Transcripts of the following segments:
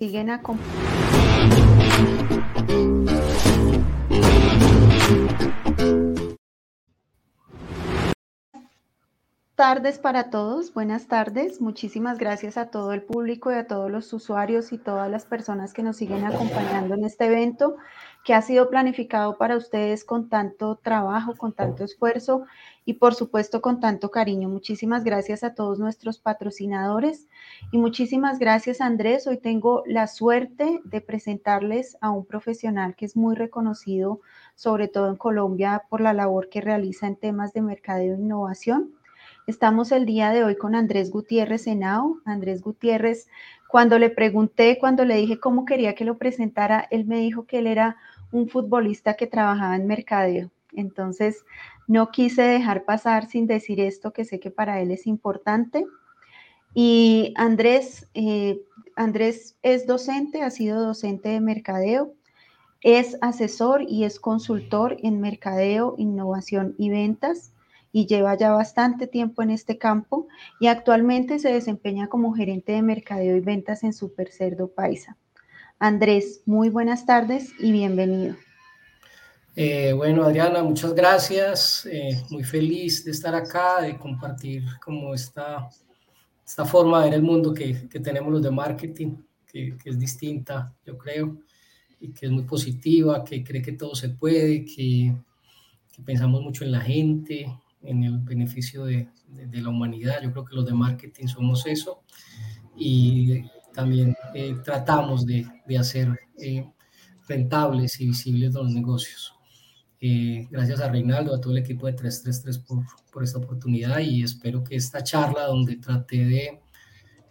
siguen acompañando. Tardes para todos, buenas tardes. Muchísimas gracias a todo el público y a todos los usuarios y todas las personas que nos siguen acompañando en este evento que ha sido planificado para ustedes con tanto trabajo, con tanto esfuerzo y por supuesto con tanto cariño. Muchísimas gracias a todos nuestros patrocinadores y muchísimas gracias Andrés. Hoy tengo la suerte de presentarles a un profesional que es muy reconocido, sobre todo en Colombia, por la labor que realiza en temas de mercadeo e innovación. Estamos el día de hoy con Andrés Gutiérrez Henao. Andrés Gutiérrez, cuando le pregunté, cuando le dije cómo quería que lo presentara, él me dijo que él era un futbolista que trabajaba en mercadeo. Entonces, no quise dejar pasar sin decir esto, que sé que para él es importante. Y Andrés, eh, Andrés es docente, ha sido docente de mercadeo, es asesor y es consultor en mercadeo, innovación y ventas y lleva ya bastante tiempo en este campo y actualmente se desempeña como gerente de mercadeo y ventas en Super Cerdo Paisa. Andrés, muy buenas tardes y bienvenido. Eh, bueno, Adriana, muchas gracias. Eh, muy feliz de estar acá, de compartir como esta, esta forma de ver el mundo que, que tenemos los de marketing, que, que, es distinta, yo creo, y que es muy positiva, que cree que todo se puede, que, que pensamos mucho en la gente, en el beneficio de, de, la humanidad. Yo creo que los de marketing somos eso y también eh, tratamos de, de hacer eh, rentables y visibles los negocios. Eh, gracias a Reinaldo, a todo el equipo de 333 por, por esta oportunidad y espero que esta charla donde traté de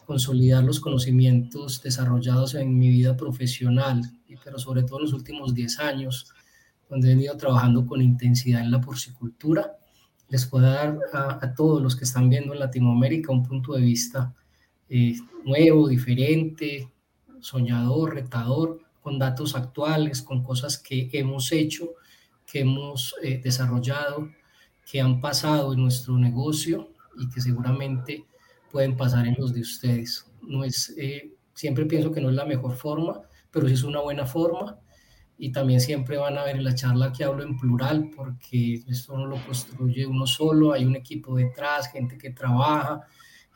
consolidar los conocimientos desarrollados en mi vida profesional, pero sobre todo en los últimos 10 años, donde he venido trabajando con intensidad en la porcicultura, les pueda dar a, todos los que están viendo en Latinoamérica un punto de vista eh, nuevo, diferente, soñador, retador, con datos actuales, con cosas que hemos hecho, que hemos eh, desarrollado, que han pasado en nuestro negocio y que seguramente pueden pasar en los de ustedes. No es, eh, siempre pienso que no es la mejor forma, pero sí es una buena forma y también siempre van a ver en la charla que hablo en plural porque esto no lo construye uno solo, hay un equipo detrás, gente que trabaja,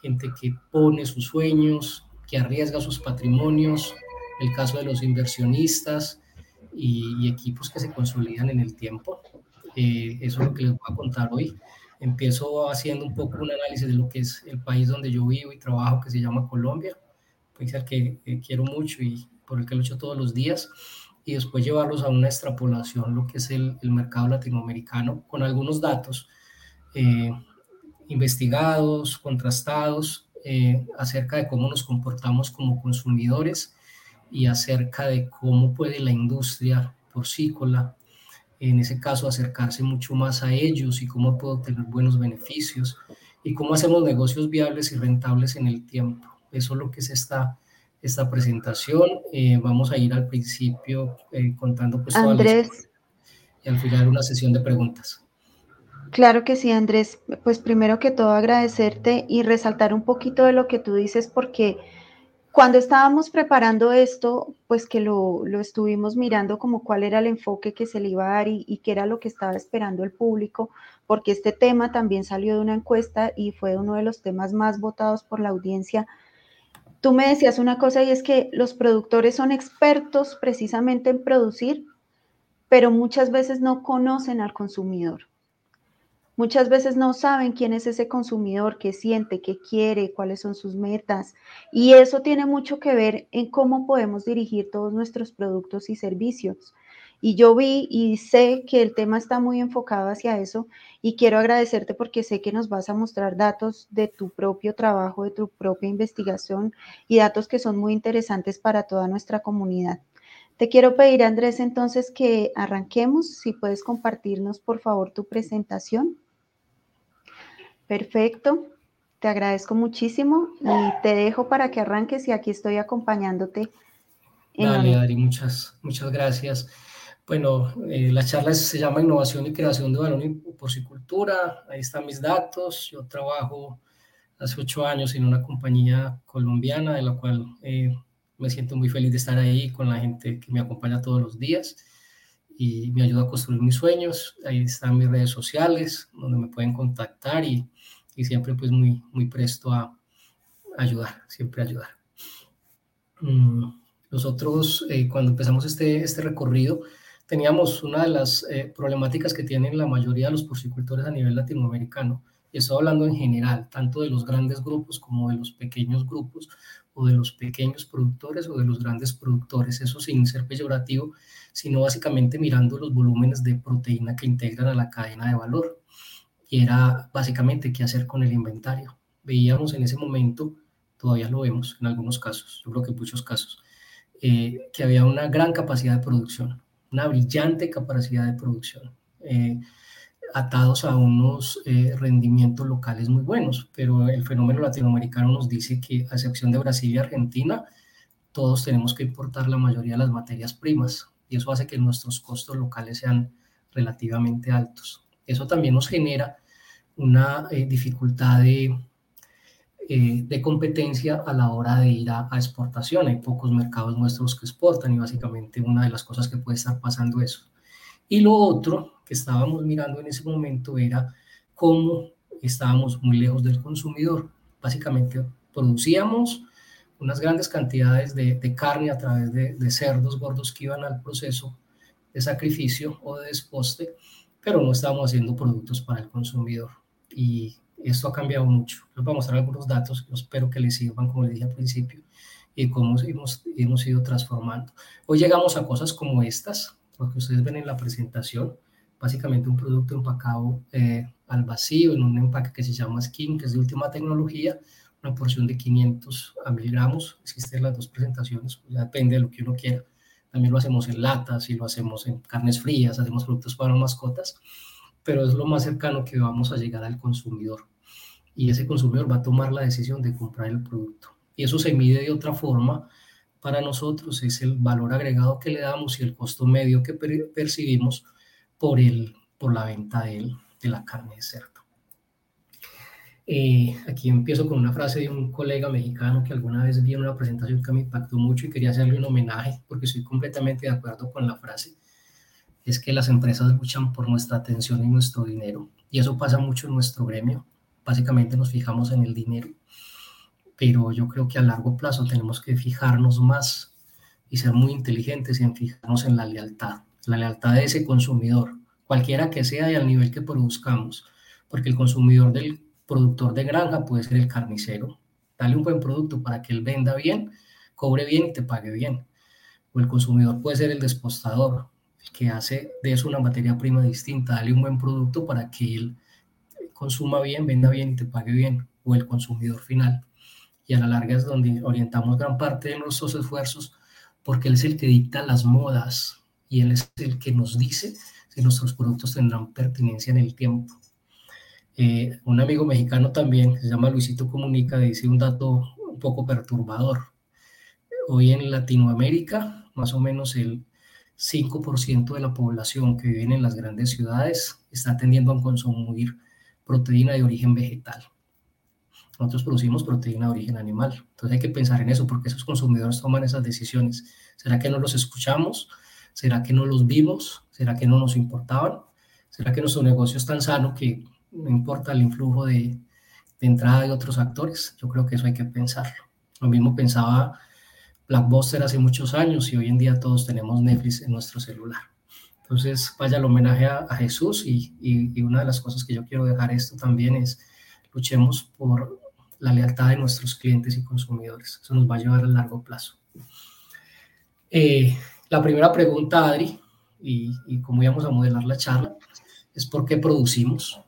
gente que pone sus sueños, que arriesga sus patrimonios, el caso de los inversionistas y, equipos que se consolidan en el tiempo. Eh, eso es lo que les voy a contar hoy. Empiezo haciendo un poco un análisis de lo que es el país donde yo vivo y trabajo, que se llama Colombia, país al que quiero mucho y por el que lucho todos los días y después llevarlos a una extrapolación, lo que es el, el mercado latinoamericano, con algunos datos eh, investigados, contrastados, eh, acerca de cómo nos comportamos como consumidores y acerca de cómo puede la industria porcícola, en ese caso, acercarse mucho más a ellos y cómo puedo tener buenos beneficios y cómo hacemos negocios viables y rentables en el tiempo. Eso es lo que se está esta presentación. Eh, vamos a ir al principio eh, contando pues Andrés. y al final una sesión de preguntas. Claro que sí, Andrés. Pues primero que todo agradecerte y resaltar un poquito de lo que tú dices porque cuando estábamos preparando esto, pues que lo, lo estuvimos mirando como cuál era el enfoque que se le iba a dar y, y qué era lo que estaba esperando el público, porque este tema también salió de una encuesta y fue uno de los temas más votados por la audiencia Tú me decías una cosa y es que los productores son expertos precisamente en producir, pero muchas veces no conocen al consumidor. Muchas veces no saben quién es ese consumidor, qué siente, qué quiere, cuáles son sus metas. Y eso tiene mucho que ver en cómo podemos dirigir todos nuestros productos y servicios. Y yo vi y sé que el tema está muy enfocado hacia eso y quiero agradecerte porque sé que nos vas a mostrar datos de tu propio trabajo, de tu propia investigación y datos que son muy interesantes para toda nuestra comunidad. Te quiero pedir, Andrés, entonces que arranquemos. Si puedes compartirnos, por favor, tu presentación. Perfecto. Te agradezco muchísimo y te dejo para que arranques y aquí estoy acompañándote. Dale, Adri, muchas, muchas gracias. Bueno, eh, la charla se llama Innovación y Creación de Balón y Porcicultura. Ahí están mis datos. Yo trabajo hace ocho años en una compañía colombiana de la cual eh, me siento muy feliz de estar ahí con la gente que me acompaña todos los días y me ayuda a construir mis sueños. Ahí están mis redes sociales, donde me pueden contactar y, y siempre pues muy, muy presto a ayudar, siempre ayudar. Mm, nosotros, eh, cuando empezamos este, este recorrido, teníamos una de las eh, problemáticas que tienen la mayoría de los porcicultores a nivel latinoamericano, y estoy hablando en general, tanto de los grandes grupos como de los pequeños grupos, o de los pequeños productores o de los grandes productores, eso sin ser peyorativo, sino básicamente mirando los volúmenes de proteína que integran a la cadena de valor. Y era básicamente qué hacer con el inventario. Veíamos en ese momento, todavía lo vemos en algunos casos, yo creo que en muchos casos, eh, que había una gran capacidad de producción, una brillante capacidad de producción, eh, atados a unos eh, rendimientos locales muy buenos, pero el fenómeno latinoamericano nos dice que, a excepción de Brasil y Argentina, todos tenemos que importar la mayoría de las materias primas y eso hace que nuestros costos locales sean relativamente altos. Eso también nos genera una eh, dificultad de, de, competencia a la hora de ir a, a, exportación. Hay pocos mercados nuestros que exportan y básicamente una de las cosas que puede estar pasando eso. Y lo otro que estábamos mirando en ese momento era cómo estábamos muy lejos del consumidor. Básicamente producíamos unas grandes cantidades de, carne a través de, de, cerdos gordos que iban al proceso de sacrificio o de desposte, pero no estábamos haciendo productos para el consumidor. Y esto ha cambiado mucho. Les voy a mostrar algunos datos que espero que les sirvan, como les dije al principio, y cómo hemos, hemos ido transformando. Hoy llegamos a cosas como estas, lo que ustedes ven en la presentación, básicamente un producto empacado eh, al vacío en un empaque que se llama Skin, que es de última tecnología, una porción de 500 a miligramos, existen las dos presentaciones, pues depende de lo que uno quiera. También lo hacemos en latas y lo hacemos en carnes frías, hacemos productos para mascotas, pero es lo más cercano que vamos a llegar al consumidor. Y ese consumidor va a tomar la decisión de comprar el producto. Y eso se mide de otra forma para nosotros es el valor agregado que le damos y el costo medio que percibimos por, el, por la venta de, la carne de cerdo. Eh, aquí empiezo con una frase de un colega mexicano que alguna vez vi en una presentación que me impactó mucho y quería hacerle un homenaje porque estoy completamente de acuerdo con la frase. Es que las empresas luchan por nuestra atención y nuestro dinero. Y eso pasa mucho en nuestro gremio. Básicamente nos fijamos en el dinero pero yo creo que a largo plazo tenemos que fijarnos más y ser muy inteligentes en fijarnos en la lealtad, la lealtad de ese consumidor, cualquiera que sea y al nivel que produzcamos, porque el consumidor del productor de granja puede ser el carnicero. Dale un buen producto para que él venda bien, cobre bien y te pague bien. O el consumidor puede ser el despostador, el que hace de eso una materia prima distinta. Dale un buen producto para que él consuma bien, venda bien y te pague bien. O el consumidor final y a la larga es donde orientamos gran parte de nuestros esfuerzos porque Él es el que dicta las modas y Él es el que nos dice si nuestros productos tendrán pertinencia en el tiempo. Eh, un amigo mexicano también, que se llama Luisito Comunica, dice un dato un poco perturbador. Hoy en Latinoamérica, más o menos el 5% de la población que vive en las grandes ciudades está tendiendo a consumir proteína de origen vegetal. Nosotros producimos proteína de origen animal. Entonces hay que pensar en eso porque esos consumidores toman esas decisiones. ¿Será que no los escuchamos? ¿Será que no los vimos? ¿Será que no nos importaban? ¿Será que nuestro negocio es tan sano que no importa el influjo de, entrada de otros actores? Yo creo que eso hay que pensarlo. Lo mismo pensaba Blackbuster hace muchos años y hoy en día todos tenemos Netflix en nuestro celular. Entonces, vaya el homenaje a, a Jesús y, y, y, una de las cosas que yo quiero dejar esto también es luchemos por la lealtad de nuestros clientes y consumidores. Eso nos va a llevar a largo plazo. Eh, la primera pregunta, Adri, y, y cómo íbamos a modelar la charla, es por qué producimos.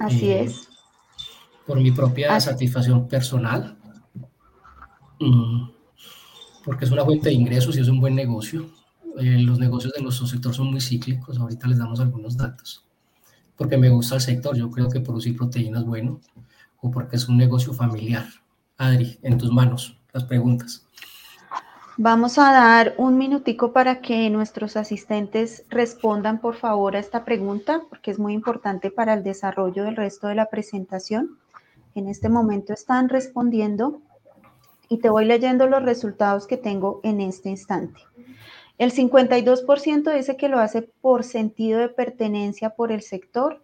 Así eh, es. Por mi propia satisfacción personal, mm, porque es una fuente de ingresos y es un buen negocio. Eh, los negocios de nuestro sector son muy cíclicos, ahorita les damos algunos datos. Porque me gusta el sector, yo creo que producir proteínas es bueno o porque es un negocio familiar? Adri, en tus manos, las preguntas. Vamos a dar un minutico para que nuestros asistentes respondan, por favor, a esta pregunta, porque es muy importante para el desarrollo del resto de la presentación. En este momento están respondiendo y te voy leyendo los resultados que tengo en este instante. El 52% dice que lo hace por sentido de pertenencia por el sector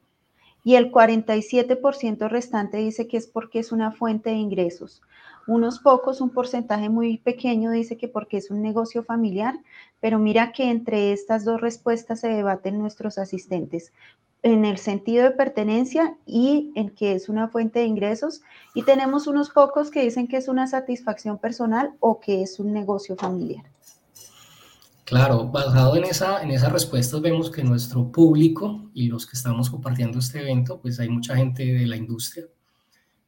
y el 47% restante dice que es porque es una fuente de ingresos. Unos pocos, un porcentaje muy pequeño dice que porque es un negocio familiar, pero mira que entre estas dos respuestas se debaten nuestros asistentes en el sentido de pertenencia y en que es una fuente de ingresos. Y tenemos unos pocos que dicen que es una satisfacción personal o que es un negocio familiar. Claro, basado en, esa, en esas respuestas vemos que nuestro público y los que estamos compartiendo este evento, pues hay mucha gente de la industria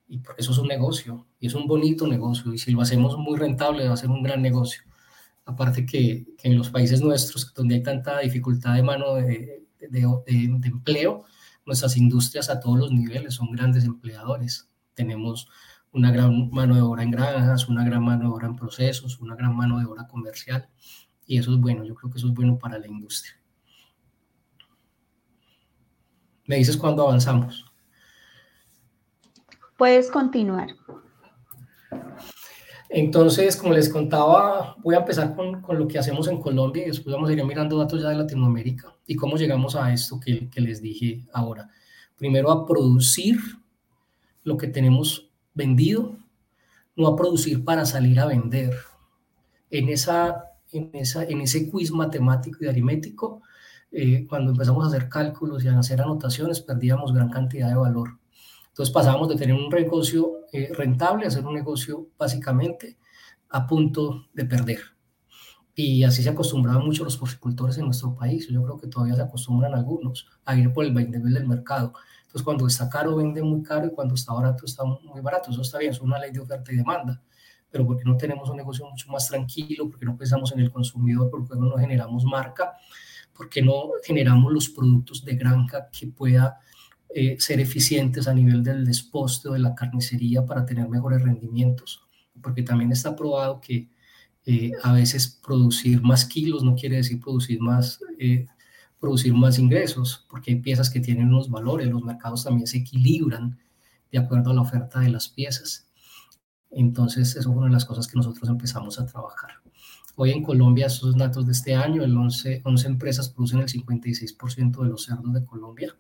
y porque eso es un negocio y es un bonito negocio y si lo hacemos muy rentable va a ser un gran negocio. Aparte que, que en los países nuestros donde hay tanta dificultad de mano de, de, empleo, nuestras industrias a todos los niveles son grandes empleadores. Tenemos una gran mano de obra en granjas, una gran mano de obra en procesos, una gran mano de obra comercial. Y eso es bueno, yo creo que eso es bueno para la industria. ¿Me dices cuándo avanzamos? Puedes continuar. Entonces, como les contaba, voy a empezar con, con, lo que hacemos en Colombia y después vamos a ir mirando datos ya de Latinoamérica y cómo llegamos a esto que, que les dije ahora. Primero a producir lo que tenemos vendido, no a producir para salir a vender. En, esa, en, esa, en ese quiz matemático y aritmético, eh, cuando empezamos a hacer cálculos y a hacer anotaciones, perdíamos gran cantidad de valor. Entonces pasábamos de tener un negocio eh, rentable a hacer un negocio básicamente a punto de perder. Y así se acostumbraban mucho los porcicultores en nuestro país. Yo creo que todavía se acostumbran algunos a ir por el nivel del mercado. Entonces, cuando está caro, vende muy caro y cuando está barato, está muy barato. Eso está bien, es una ley de oferta y demanda. Pero porque no tenemos un negocio mucho más tranquilo, porque no pensamos en el consumidor, porque no generamos marca, porque no generamos los productos de granja que pueda eh, ser eficientes a nivel del desposte o de la carnicería para tener mejores rendimientos, porque también está probado que eh, a veces producir más kilos no quiere decir producir más, eh, producir más ingresos, porque hay piezas que tienen unos valores, los mercados también se equilibran de acuerdo a la oferta de las piezas. Entonces, eso es una de las cosas que nosotros empezamos a trabajar. Hoy en Colombia, esos datos de este año, el 11, 11 empresas producen el 56% de los cerdos de Colombia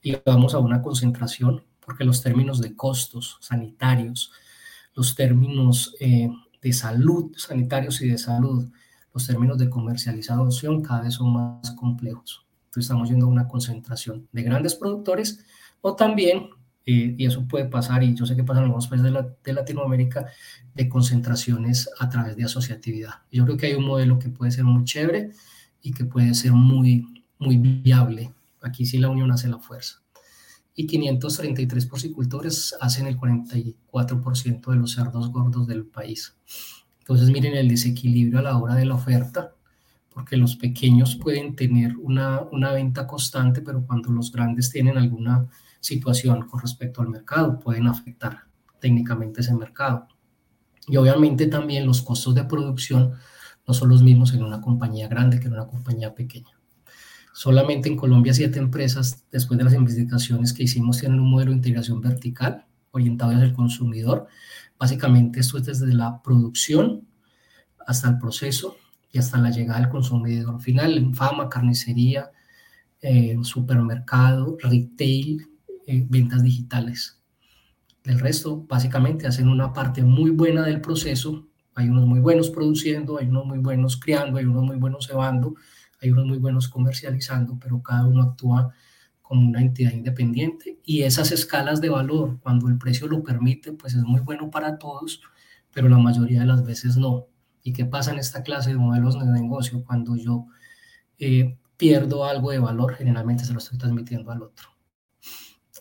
y vamos a una concentración porque los términos de costos sanitarios, los términos eh, de salud, sanitarios y de salud, los términos de comercialización cada vez son más complejos. Entonces estamos yendo a una concentración de grandes productores o también, eh, y eso puede pasar, y yo sé que pasa en algunos países de, de, Latinoamérica, de concentraciones a través de asociatividad. Yo creo que hay un modelo que puede ser muy chévere y que puede ser muy, muy viable Aquí sí la unión hace la fuerza. Y 533 porcicultores hacen el 44% de los cerdos gordos del país. Entonces miren el desequilibrio a la hora de la oferta, porque los pequeños pueden tener una, una venta constante, pero cuando los grandes tienen alguna situación con respecto al mercado, pueden afectar técnicamente ese mercado. Y obviamente también los costos de producción no son los mismos en una compañía grande que en una compañía pequeña. Solamente en Colombia siete empresas, después de las investigaciones que hicimos, tienen un modelo de integración vertical orientado hacia el consumidor. Básicamente esto es desde la producción hasta el proceso y hasta la llegada al consumidor final, en fama, carnicería, eh, supermercado, retail, eh, ventas digitales. El resto básicamente hacen una parte muy buena del proceso. Hay unos muy buenos produciendo, hay unos muy buenos criando, hay unos muy buenos cebando, hay unos muy buenos comercializando, pero cada uno actúa como una entidad independiente y esas escalas de valor, cuando el precio lo permite, pues es muy bueno para todos, pero la mayoría de las veces no. ¿Y qué pasa en esta clase de modelos de negocio? Cuando yo eh, pierdo algo de valor, generalmente se lo estoy transmitiendo al otro.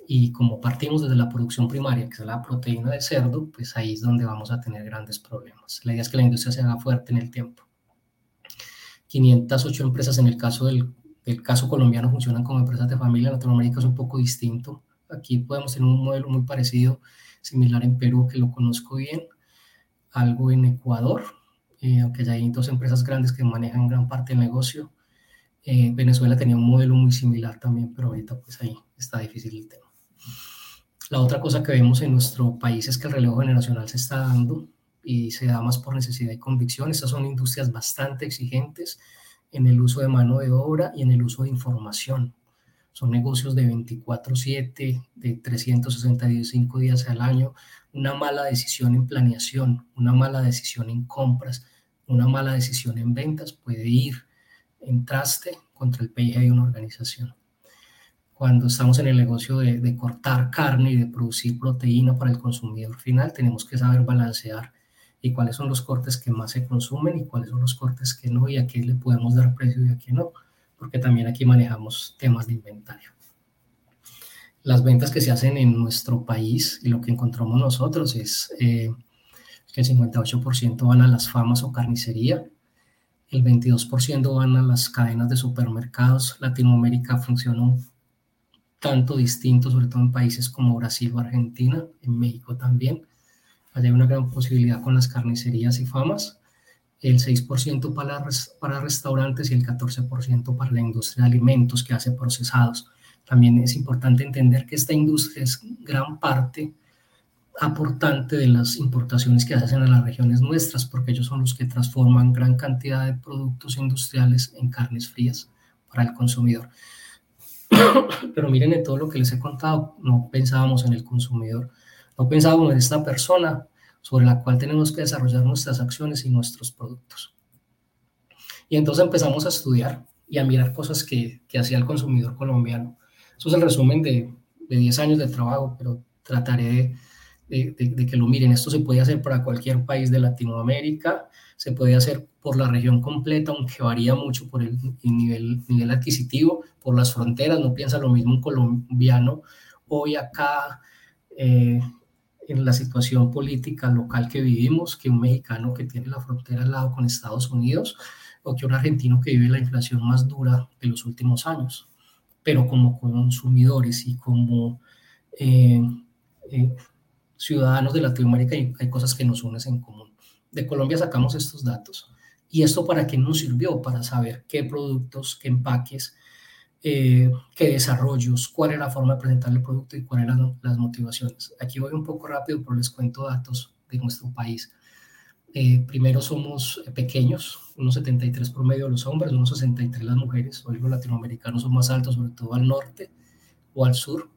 Y como partimos desde la producción primaria, que es la proteína de cerdo, pues ahí es donde vamos a tener grandes problemas. La idea es que la industria se haga fuerte en el tiempo. 508 empresas en el caso del, caso colombiano funcionan como empresas de familia. En Latinoamérica es un poco distinto. Aquí podemos tener un modelo muy parecido, similar en Perú, que lo conozco bien, algo en Ecuador, eh, aunque ya hay dos empresas grandes que manejan gran parte del negocio. Eh, Venezuela tenía un modelo muy similar también, pero ahorita pues ahí está difícil el tema. La otra cosa que vemos en nuestro país es que el relevo generacional se está dando y se da más por necesidad y convicción. Estas son industrias bastante exigentes en el uso de mano de obra y en el uso de información. Son negocios de 24/7, de 365 días al año. Una mala decisión en planeación, una mala decisión en compras, una mala decisión en ventas puede ir en traste contra el PIB de una organización. Cuando estamos en el negocio de, de cortar carne y de producir proteína para el consumidor final, tenemos que saber balancear y cuáles son los cortes que más se consumen y cuáles son los cortes que no y a qué le podemos dar precio y a qué no, porque también aquí manejamos temas de inventario. Las ventas que se hacen en nuestro país y lo que encontramos nosotros es eh, que el 58% van a las famas o carnicería, el 22% van a las cadenas de supermercados. Latinoamérica funciona un tanto distinto, sobre todo en países como Brasil o Argentina, en México también hay una gran posibilidad con las carnicerías y famas, el 6% para, para restaurantes y el 14% para la industria de alimentos que hace procesados. También es importante entender que esta industria es gran parte aportante de las importaciones que hacen a las regiones nuestras, porque ellos son los que transforman gran cantidad de productos industriales en carnes frías para el consumidor. Pero miren en todo lo que les he contado, no pensábamos en el consumidor, no pensábamos en esta persona sobre la cual tenemos que desarrollar nuestras acciones y nuestros productos. Y entonces empezamos a estudiar y a mirar cosas que, que hacía el consumidor colombiano. Eso es el resumen de, de 10 años de trabajo, pero trataré de, de, que lo miren. Esto se puede hacer para cualquier país de Latinoamérica, se puede hacer por la región completa, aunque varía mucho por el, nivel, nivel adquisitivo, por las fronteras, no piensa lo mismo un colombiano hoy acá eh, en la situación política local que vivimos que un mexicano que tiene la frontera al lado con Estados Unidos o que un argentino que vive la inflación más dura de los últimos años. Pero como consumidores y como eh, eh, ciudadanos de Latinoamérica hay, hay, cosas que nos unen en común. De Colombia sacamos estos datos. ¿Y esto para qué nos sirvió? Para saber qué productos, qué empaques, eh, qué desarrollos, cuál era la forma de presentar el producto y cuáles eran las motivaciones. Aquí voy un poco rápido, pero les cuento datos de nuestro país. Eh, primero somos pequeños, unos 73 promedio los hombres, unos 63 las mujeres. Hoy los latinoamericanos son más altos, sobre todo al norte o al sur.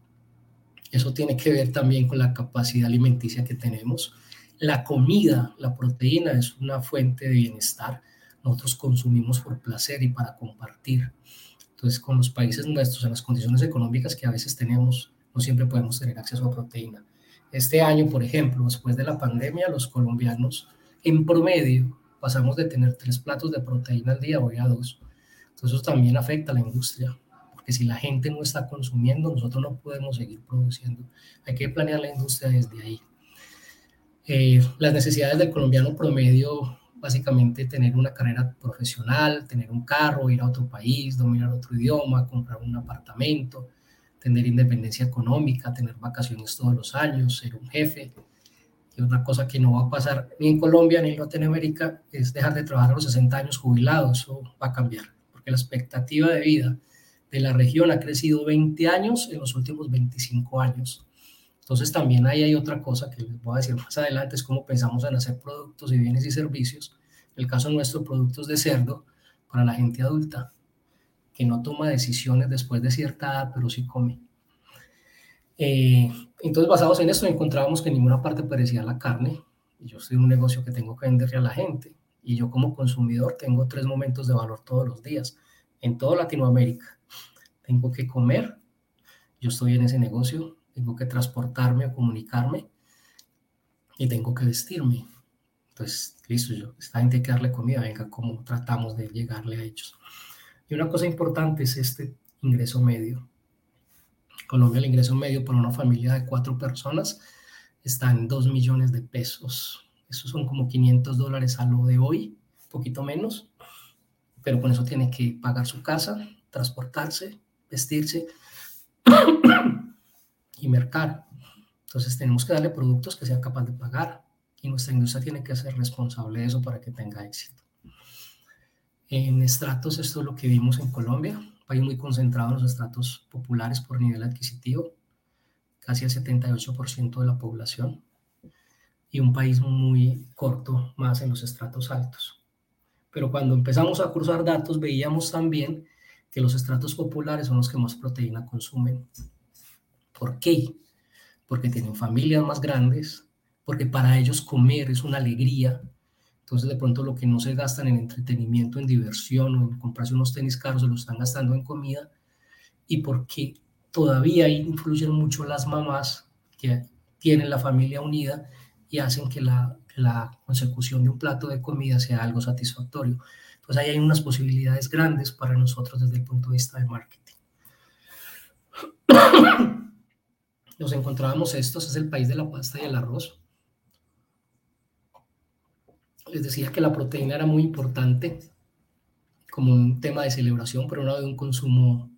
Eso tiene que ver también con la capacidad alimenticia que tenemos. La comida, la proteína es una fuente de bienestar. Nosotros consumimos por placer y para compartir. Entonces, con los países nuestros, en las condiciones económicas que a veces tenemos, no siempre podemos tener acceso a proteína. Este año, por ejemplo, después de la pandemia, los colombianos en promedio pasamos de tener tres platos de proteína al día hoy a dos. Entonces, eso también afecta a la industria, porque si la gente no está consumiendo, nosotros no podemos seguir produciendo. Hay que planear la industria desde ahí. Eh, las necesidades del colombiano promedio básicamente tener una carrera profesional, tener un carro, ir a otro país, dominar otro idioma, comprar un apartamento, tener independencia económica, tener vacaciones todos los años, ser un jefe. Y otra cosa que no va a pasar ni en Colombia ni en Latinoamérica es dejar de trabajar a los 60 años jubilados. Eso va a cambiar, porque la expectativa de vida de la región ha crecido 20 años en los últimos 25 años. Entonces también ahí hay otra cosa que les voy a decir más adelante, es cómo pensamos en hacer productos y bienes y servicios. En el caso nuestro, productos de cerdo para la gente adulta, que no toma decisiones después de cierta edad, pero sí come. Eh, entonces, basados en esto, encontrábamos que en ninguna parte parecía la carne. Yo soy un negocio que tengo que venderle a la gente. Y yo como consumidor tengo tres momentos de valor todos los días, en toda Latinoamérica. Tengo que comer, yo estoy en ese negocio, tengo que transportarme o comunicarme y tengo que vestirme. Entonces, listo, yo, esta gente hay que darle comida, venga, ¿cómo tratamos de llegarle a ellos? Y una cosa importante es este ingreso medio. Colombia, el ingreso medio por una familia de cuatro personas está en dos millones de pesos. Eso son como 500 dólares a lo de hoy, poquito menos, pero con eso tiene que pagar su casa, transportarse, vestirse y mercar. Entonces tenemos que darle productos que sea capaz de pagar y nuestra industria tiene que ser responsable de eso para que tenga éxito. En estratos, esto es lo que vimos en Colombia, un país muy concentrado en los estratos populares por nivel adquisitivo, casi el 78% de la población. y un país muy corto más en los estratos altos. Pero cuando empezamos a cruzar datos veíamos también que los estratos populares son los que más proteína consumen. ¿Por qué? Porque tienen familias más grandes, porque para ellos comer es una alegría. Entonces de pronto lo que no se gastan en entretenimiento, en diversión o en comprarse unos tenis caros, se lo están gastando en comida. Y porque todavía influyen mucho las mamás que tienen la familia unida y hacen que la, la consecución de un plato de comida sea algo satisfactorio. Entonces ahí hay unas posibilidades grandes para nosotros desde el punto de vista de marketing. Nos encontrábamos estos, es el país de la pasta y el arroz. Les decía que la proteína era muy importante como un tema de celebración, pero no de un consumo,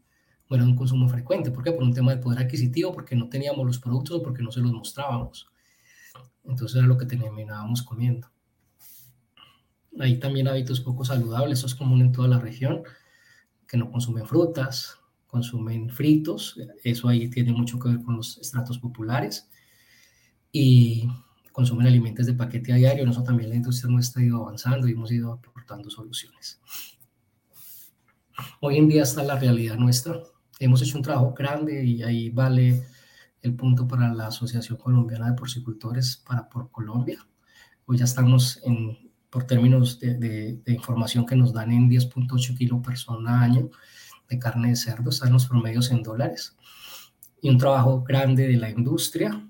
no era un consumo frecuente. ¿Por qué? Por un tema de poder adquisitivo, porque no teníamos los productos o porque no se los mostrábamos. Entonces era lo que terminábamos comiendo. Hay también hábitos poco saludables, eso es común en toda la región, que no consumen frutas, consumen fritos, eso ahí tiene mucho que ver con los estratos populares, y consumen alimentos de paquete a diario, eso también la industria no ha ido avanzando y hemos ido aportando soluciones. Hoy en día está la realidad nuestra, hemos hecho un trabajo grande y ahí vale el punto para la Asociación Colombiana de Porcicultores para por Colombia. Hoy ya estamos en, por términos de, de, información que nos dan en 10.8 kilos persona año de carne de cerdo, están los promedios en dólares. Y un trabajo grande de la industria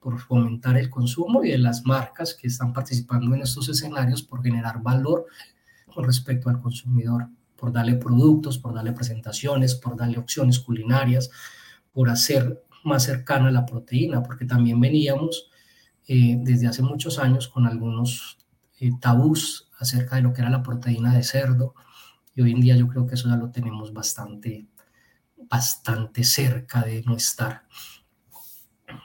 por fomentar el consumo y de las marcas que están participando en estos escenarios por generar valor con respecto al consumidor, por darle productos, por darle presentaciones, por darle opciones culinarias, por hacer más cercana la proteína, porque también veníamos eh, desde hace muchos años con algunos eh, tabús acerca de lo que era la proteína de cerdo, y hoy en día yo creo que eso ya lo tenemos bastante, bastante cerca de no estar.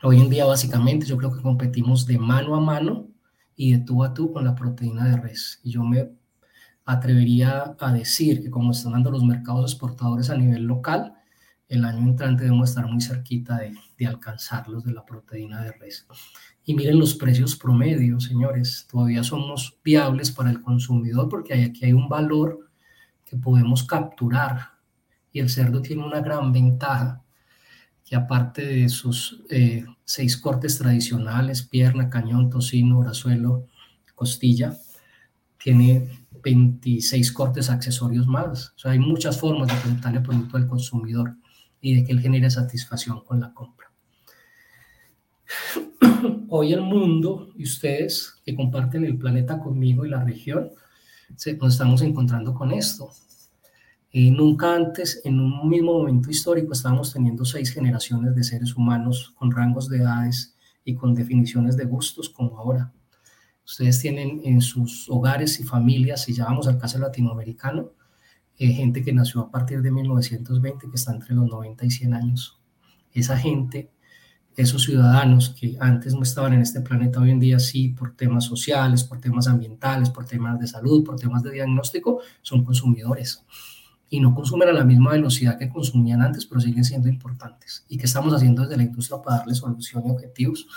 Hoy en día básicamente yo creo que competimos de mano a mano y de tú a tú con la proteína de res. Y yo me atrevería a decir que como están dando los mercados exportadores a nivel local, el año entrante debemos estar muy cerquita de, de alcanzarlos de la proteína de res. Y miren los precios promedios, señores, todavía somos viables para el consumidor porque hay, aquí hay un valor que podemos capturar y el cerdo tiene una gran ventaja que aparte de sus eh, seis cortes tradicionales, pierna, cañón, tocino, brazuelo, costilla, tiene 26 cortes accesorios más. O sea, hay muchas formas de presentarle producto al consumidor y de que él genere satisfacción con la compra. Hoy el mundo y ustedes que comparten el planeta conmigo y la región, nos estamos encontrando con esto. Y nunca antes, en un mismo momento histórico, estábamos teniendo seis generaciones de seres humanos con rangos de edades y con definiciones de gustos como ahora. Ustedes tienen en sus hogares y familias, si ya vamos al caso latinoamericano, eh, gente que nació a partir de 1920, que está entre los 90 y 100 años. Esa gente, esos ciudadanos que antes no estaban en este planeta, hoy en día sí, por temas sociales, por temas ambientales, por temas de salud, por temas de diagnóstico, son consumidores. Y no consumen a la misma velocidad que consumían antes, pero siguen siendo importantes. ¿Y qué estamos haciendo desde la industria para darles solución y objetivos?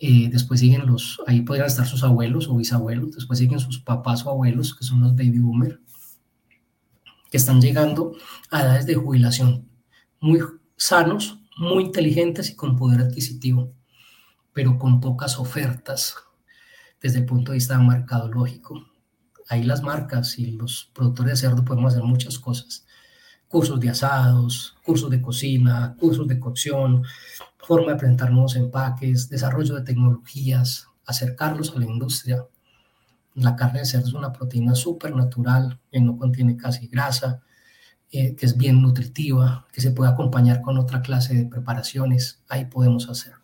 Eh, después siguen los, ahí podrían estar sus abuelos o bisabuelos, después siguen sus papás o abuelos, que son los baby boomers, que están llegando a edades de jubilación muy sanos, muy inteligentes y con poder adquisitivo, pero con pocas ofertas desde el punto de vista mercadológico. Ahí las marcas y los productores de cerdo podemos hacer muchas cosas. Cursos de asados, cursos de cocina, cursos de cocción, forma de presentar nuevos empaques, desarrollo de tecnologías, acercarlos a la industria, la carne de cerdo es una proteína súper natural, que no contiene casi grasa, eh, que es bien nutritiva, que se puede acompañar con otra clase de preparaciones. Ahí podemos hacer.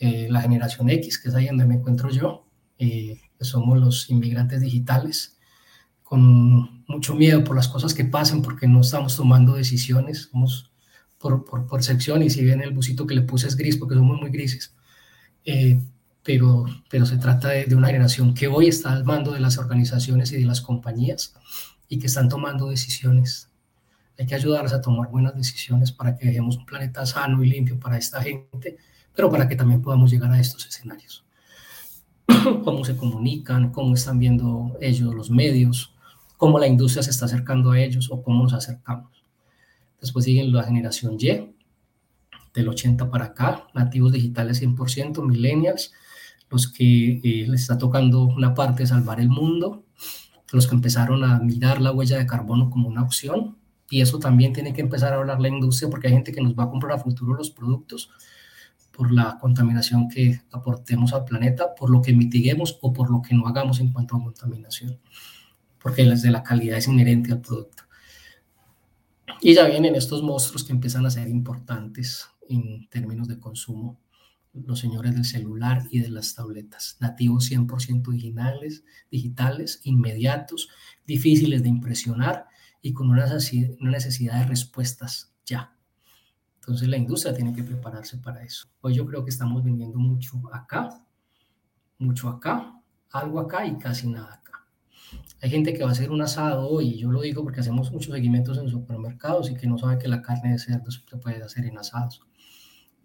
Eh, la generación X, que es ahí donde me encuentro yo, eh, somos los inmigrantes digitales, con mucho miedo por las cosas que pasen, porque no estamos tomando decisiones, somos por, por percepción, y si bien el busito que le puse es gris, porque somos muy grises pero, pero se trata de, una generación que hoy está al mando de las organizaciones y de las compañías y que están tomando decisiones. Hay que ayudarles a tomar buenas decisiones para que dejemos un planeta sano y limpio para esta gente, pero para que también podamos llegar a estos escenarios. cómo se comunican, cómo están viendo ellos los medios, cómo la industria se está acercando a ellos o cómo nos acercamos. Después siguen la generación Y, del 80 para acá, nativos digitales 100%, millennials, los que eh, les está tocando una parte de salvar el mundo, los que empezaron a mirar la huella de carbono como una opción, y eso también tiene que empezar a hablar la industria porque hay gente que nos va a comprar a futuro los productos por la contaminación que aportemos al planeta, por lo que mitiguemos o por lo que no hagamos en cuanto a contaminación, porque desde la calidad es inherente al producto. Y ya vienen estos monstruos que empiezan a ser importantes en términos de consumo, los señores del celular y de las tabletas, nativos 100% digitales, digitales, inmediatos, difíciles de impresionar y con una necesidad de respuestas ya. Entonces la industria tiene que prepararse para eso. Hoy yo creo que estamos vendiendo mucho acá, mucho acá, algo acá y casi nada acá. Hay gente que va a hacer un asado y yo lo digo porque hacemos muchos seguimientos en supermercados y que no sabe que la carne de cerdo se puede hacer en asados.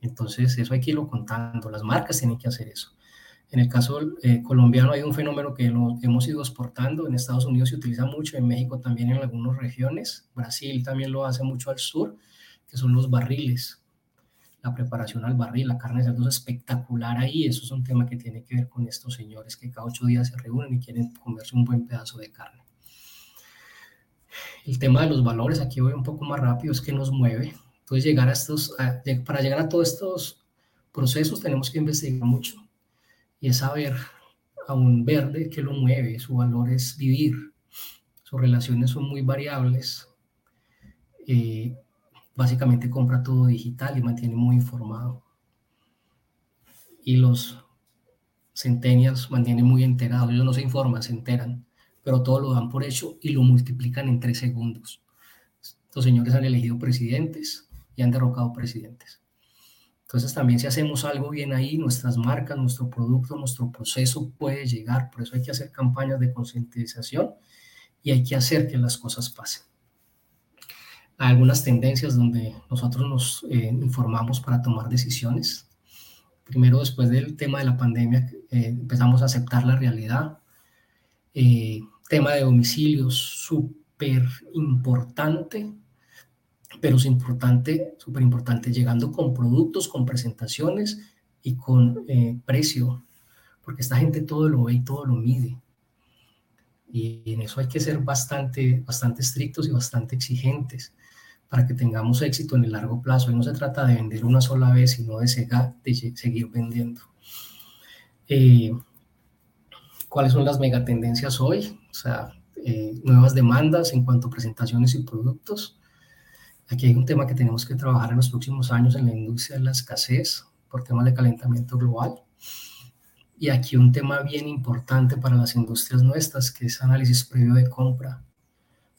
Entonces eso hay que irlo contando, las marcas tienen que hacer eso. En el caso eh, colombiano hay un fenómeno que hemos ido exportando, en Estados Unidos se utiliza mucho, en México también en algunas regiones, Brasil también lo hace mucho al sur, que son los barriles, la preparación al barril, la carne de cerdo es espectacular ahí, eso es un tema que tiene que ver con estos señores que cada ocho días se reúnen y quieren comerse un buen pedazo de carne. El tema de los valores, aquí voy un poco más rápido, es que nos mueve. Entonces, llegar a estos, para llegar a todos estos procesos tenemos que investigar mucho y es saber a un verde qué lo mueve, su valor es vivir, sus relaciones son muy variables. Eh, básicamente compra todo digital y mantiene muy informado. Y los centennials mantienen muy enterados, ellos no se informan, se enteran, pero todo lo dan por hecho y lo multiplican en tres segundos. Estos señores han elegido presidentes y han derrocado presidentes. Entonces también si hacemos algo bien ahí, nuestras marcas, nuestro producto, nuestro proceso puede llegar. Por eso hay que hacer campañas de concientización y hay que hacer que las cosas pasen algunas tendencias donde nosotros nos eh, informamos para tomar decisiones. Primero, después del tema de la pandemia, eh, empezamos a aceptar la realidad. Eh, tema de domicilios, súper importante, pero es importante, súper importante, llegando con productos, con presentaciones y con precio, porque esta gente todo lo ve y todo lo mide. Y en eso hay que ser bastante, bastante estrictos y bastante exigentes para que tengamos éxito en el largo plazo. Y no se trata de vender una sola vez, sino de, seguir vendiendo. Eh, ¿Cuáles son las megatendencias hoy? O sea, eh, nuevas demandas en cuanto a presentaciones y productos. Aquí hay un tema que tenemos que trabajar en los próximos años en la industria de la escasez por temas de calentamiento global. Y aquí un tema bien importante para las industrias nuestras, que es análisis previo de compra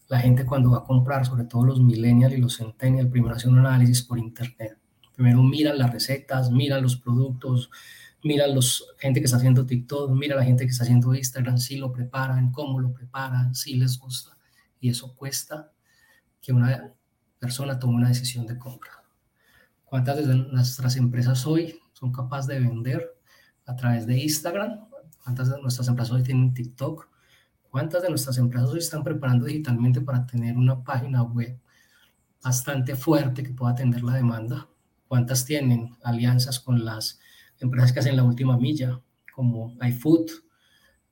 la gente cuando va a comprar, sobre todo los millennials y los centennials, primero hace un análisis por internet. Primero miran las recetas, miran los productos, miran los gente que está haciendo TikTok, mira la gente que está haciendo Instagram, si lo preparan, cómo lo preparan, si les gusta. Y eso cuesta que una persona tome una decisión de compra. ¿Cuántas de nuestras empresas hoy son capaces de vender a través de Instagram? ¿Cuántas de nuestras empresas hoy tienen TikTok? ¿Cuántas de nuestras empresas se están preparando digitalmente para tener una página web bastante fuerte que pueda atender la demanda? ¿Cuántas tienen alianzas con las empresas que hacen la última milla, como iFood,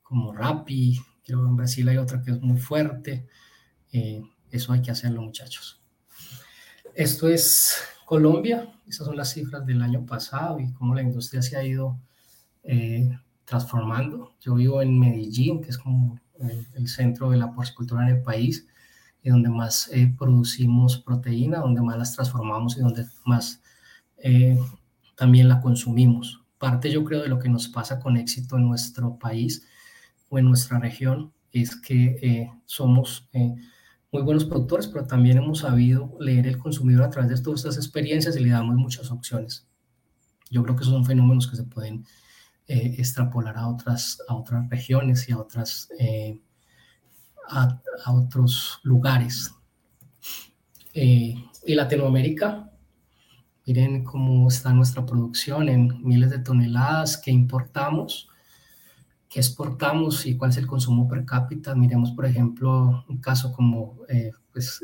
como Rappi? Creo que en Brasil hay otra que es muy fuerte. Eh, eso hay que hacerlo, muchachos. Esto es Colombia. Esas son las cifras del año pasado y cómo la industria se ha ido eh, transformando. Yo vivo en Medellín, que es como el, centro de la porcicultura en el país y donde más eh, producimos proteína, donde más las transformamos y donde más eh, también la consumimos. Parte yo creo de lo que nos pasa con éxito en nuestro país o en nuestra región es que somos muy buenos productores, pero también hemos sabido leer el consumidor a través de todas estas experiencias y le damos muchas opciones. Yo creo que esos son fenómenos que se pueden eh, extrapolar a otras, a otras regiones y a, otras, eh, a, otros lugares. Eh, y Latinoamérica, Miren cómo está nuestra producción en miles de toneladas que importamos, que exportamos y cuál es el consumo per cápita. Miremos, por ejemplo, un caso como eh, pues,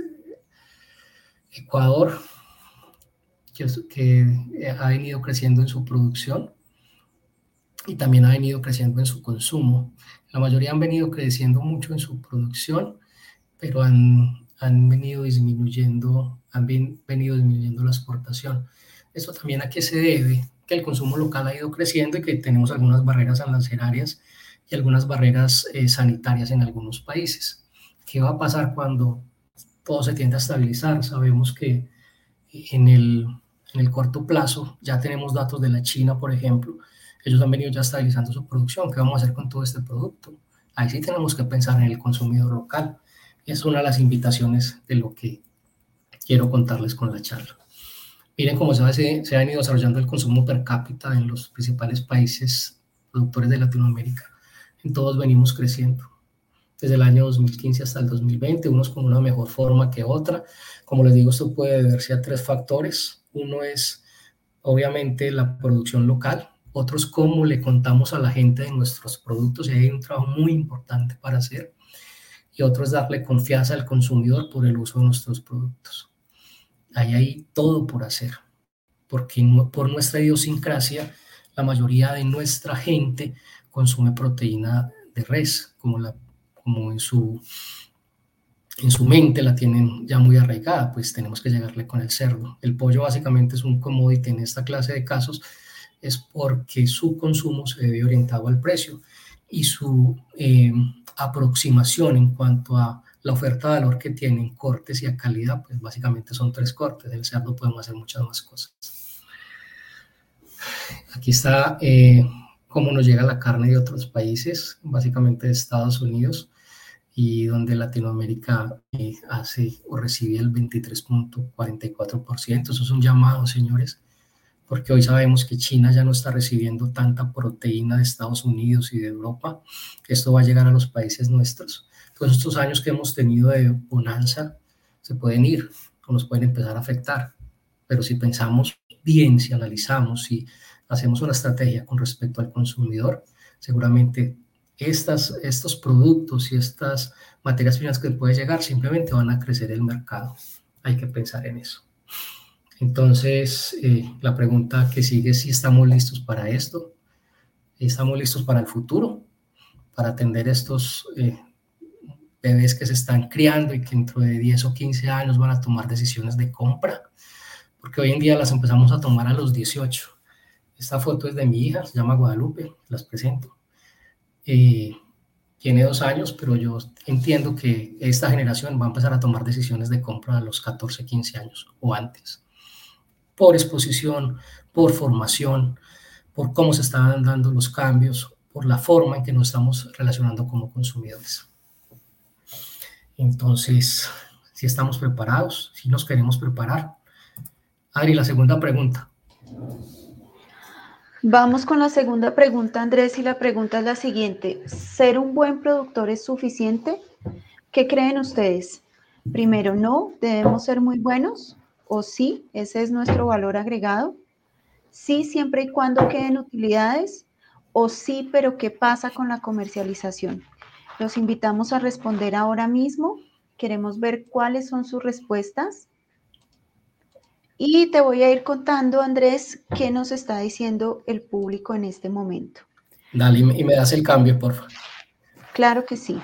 Ecuador, que, que ha venido creciendo en su producción y también ha venido creciendo en su consumo. La mayoría han venido creciendo mucho en su producción, pero han, han venido disminuyendo, han venido disminuyendo la exportación. Esto también a qué se debe, que el consumo local ha ido creciendo y que tenemos algunas barreras arancelarias y algunas barreras eh, sanitarias en algunos países. ¿Qué va a pasar cuando todo se tiende a estabilizar? Sabemos que en el, en el corto plazo ya tenemos datos de la China, por ejemplo, ellos han venido ya estabilizando su producción. ¿Qué vamos a hacer con todo este producto? Ahí sí tenemos que pensar en el consumidor local. Es una de las invitaciones de lo que quiero contarles con la charla. Miren cómo se, se ha ido desarrollando el consumo per cápita en los principales países productores de Latinoamérica. Todos venimos creciendo. Desde el año 2015 hasta el 2020, unos con una mejor forma que otra. Como les digo, esto puede deberse a tres factores. Uno es, obviamente, la producción local, otros cómo le contamos a la gente de nuestros productos y hay un trabajo muy importante para hacer. Y otro es darle confianza al consumidor por el uso de nuestros productos. Ahí hay todo por hacer, porque por nuestra idiosincrasia, la mayoría de nuestra gente consume proteína de res, como, la, como en, su, en su mente la tienen ya muy arraigada, pues tenemos que llegarle con el cerdo. El pollo básicamente es un commodity en esta clase de casos, es porque su consumo se debe orientado al precio y su eh, aproximación en cuanto a la oferta de valor que tienen cortes y a calidad, pues básicamente son tres cortes. Del cerdo podemos hacer muchas más cosas. Aquí está eh, cómo nos llega la carne de otros países, básicamente de Estados Unidos, y donde Latinoamérica eh, hace o recibe el 23.44%. Eso es un llamado, señores, porque hoy sabemos que China ya no está recibiendo tanta proteína de Estados Unidos y de Europa. Esto va a llegar a los países nuestros. Todos estos años que hemos tenido de bonanza se pueden ir o nos pueden empezar a afectar. Pero si pensamos bien, si analizamos, si hacemos una estrategia con respecto al consumidor, seguramente estas, estos productos y estas materias primas que pueden llegar simplemente van a crecer el mercado. Hay que pensar en eso. Entonces, eh, la pregunta que sigue es si estamos listos para esto, estamos listos para el futuro, para atender estos eh, bebés que se están criando y que dentro de 10 o 15 años van a tomar decisiones de compra, porque hoy en día las empezamos a tomar a los 18. Esta foto es de mi hija, se llama Guadalupe, las presento. Eh, tiene dos años, pero yo entiendo que esta generación va a empezar a tomar decisiones de compra a los 14, 15 años o antes por exposición, por formación, por cómo se están dando los cambios, por la forma en que nos estamos relacionando como consumidores. Entonces, si estamos preparados, si nos queremos preparar. Adri, la segunda pregunta. Vamos con la segunda pregunta, Andrés, y la pregunta es la siguiente. ¿Ser un buen productor es suficiente? ¿Qué creen ustedes? Primero, no, debemos ser muy buenos o sí, ese es nuestro valor agregado. Sí, siempre y cuando queden utilidades o sí, pero ¿qué pasa con la comercialización? Los invitamos a responder ahora mismo. Queremos ver cuáles son sus respuestas. Y te voy a ir contando, Andrés, qué nos está diciendo el público en este momento. Dale, y me das el cambio, por favor. Claro que sí.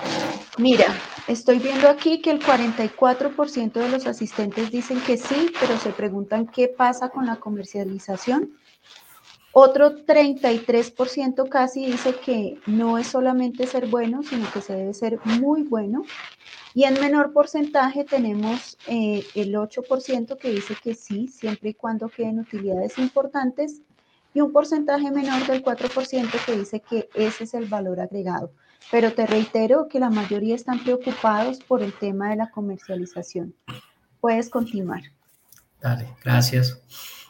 Mira, estoy viendo aquí que el 44% de los asistentes dicen que sí, pero se preguntan qué pasa con la comercialización. Otro 33% casi dice que no es solamente ser bueno, sino que se debe ser muy bueno. Y en menor porcentaje tenemos eh, el 8% que dice que sí, siempre y cuando queden utilidades importantes. Y un porcentaje menor del 4% que dice que ese es el valor agregado. Pero te reitero que la mayoría están preocupados por el tema de la comercialización. Puedes continuar. Dale, gracias.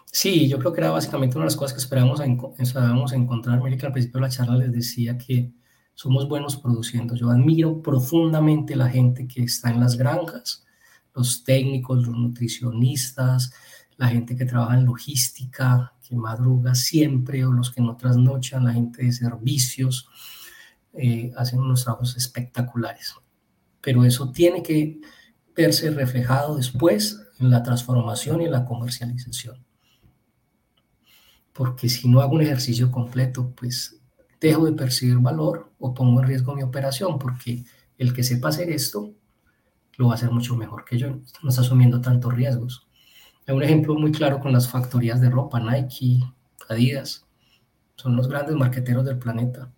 Sí, yo creo que era básicamente una de las cosas que esperábamos, esperábamos encontrar. Mira que al principio de la charla les decía que somos buenos produciendo. Yo admiro profundamente la gente que está en las granjas, los técnicos, los nutricionistas, la gente que trabaja en logística, que madruga siempre, o los que no trasnochan, la gente de servicios, eh, hacen unos trabajos espectaculares. Pero eso tiene que verse reflejado después en la transformación y en la comercialización. Porque si no hago un ejercicio completo, pues dejo de percibir valor o pongo en riesgo mi operación, porque el que sepa hacer esto lo va a hacer mucho mejor que yo, no está asumiendo tantos riesgos. Hay un ejemplo muy claro con las factorías de ropa, Nike, Adidas, son los grandes marqueteros del planeta,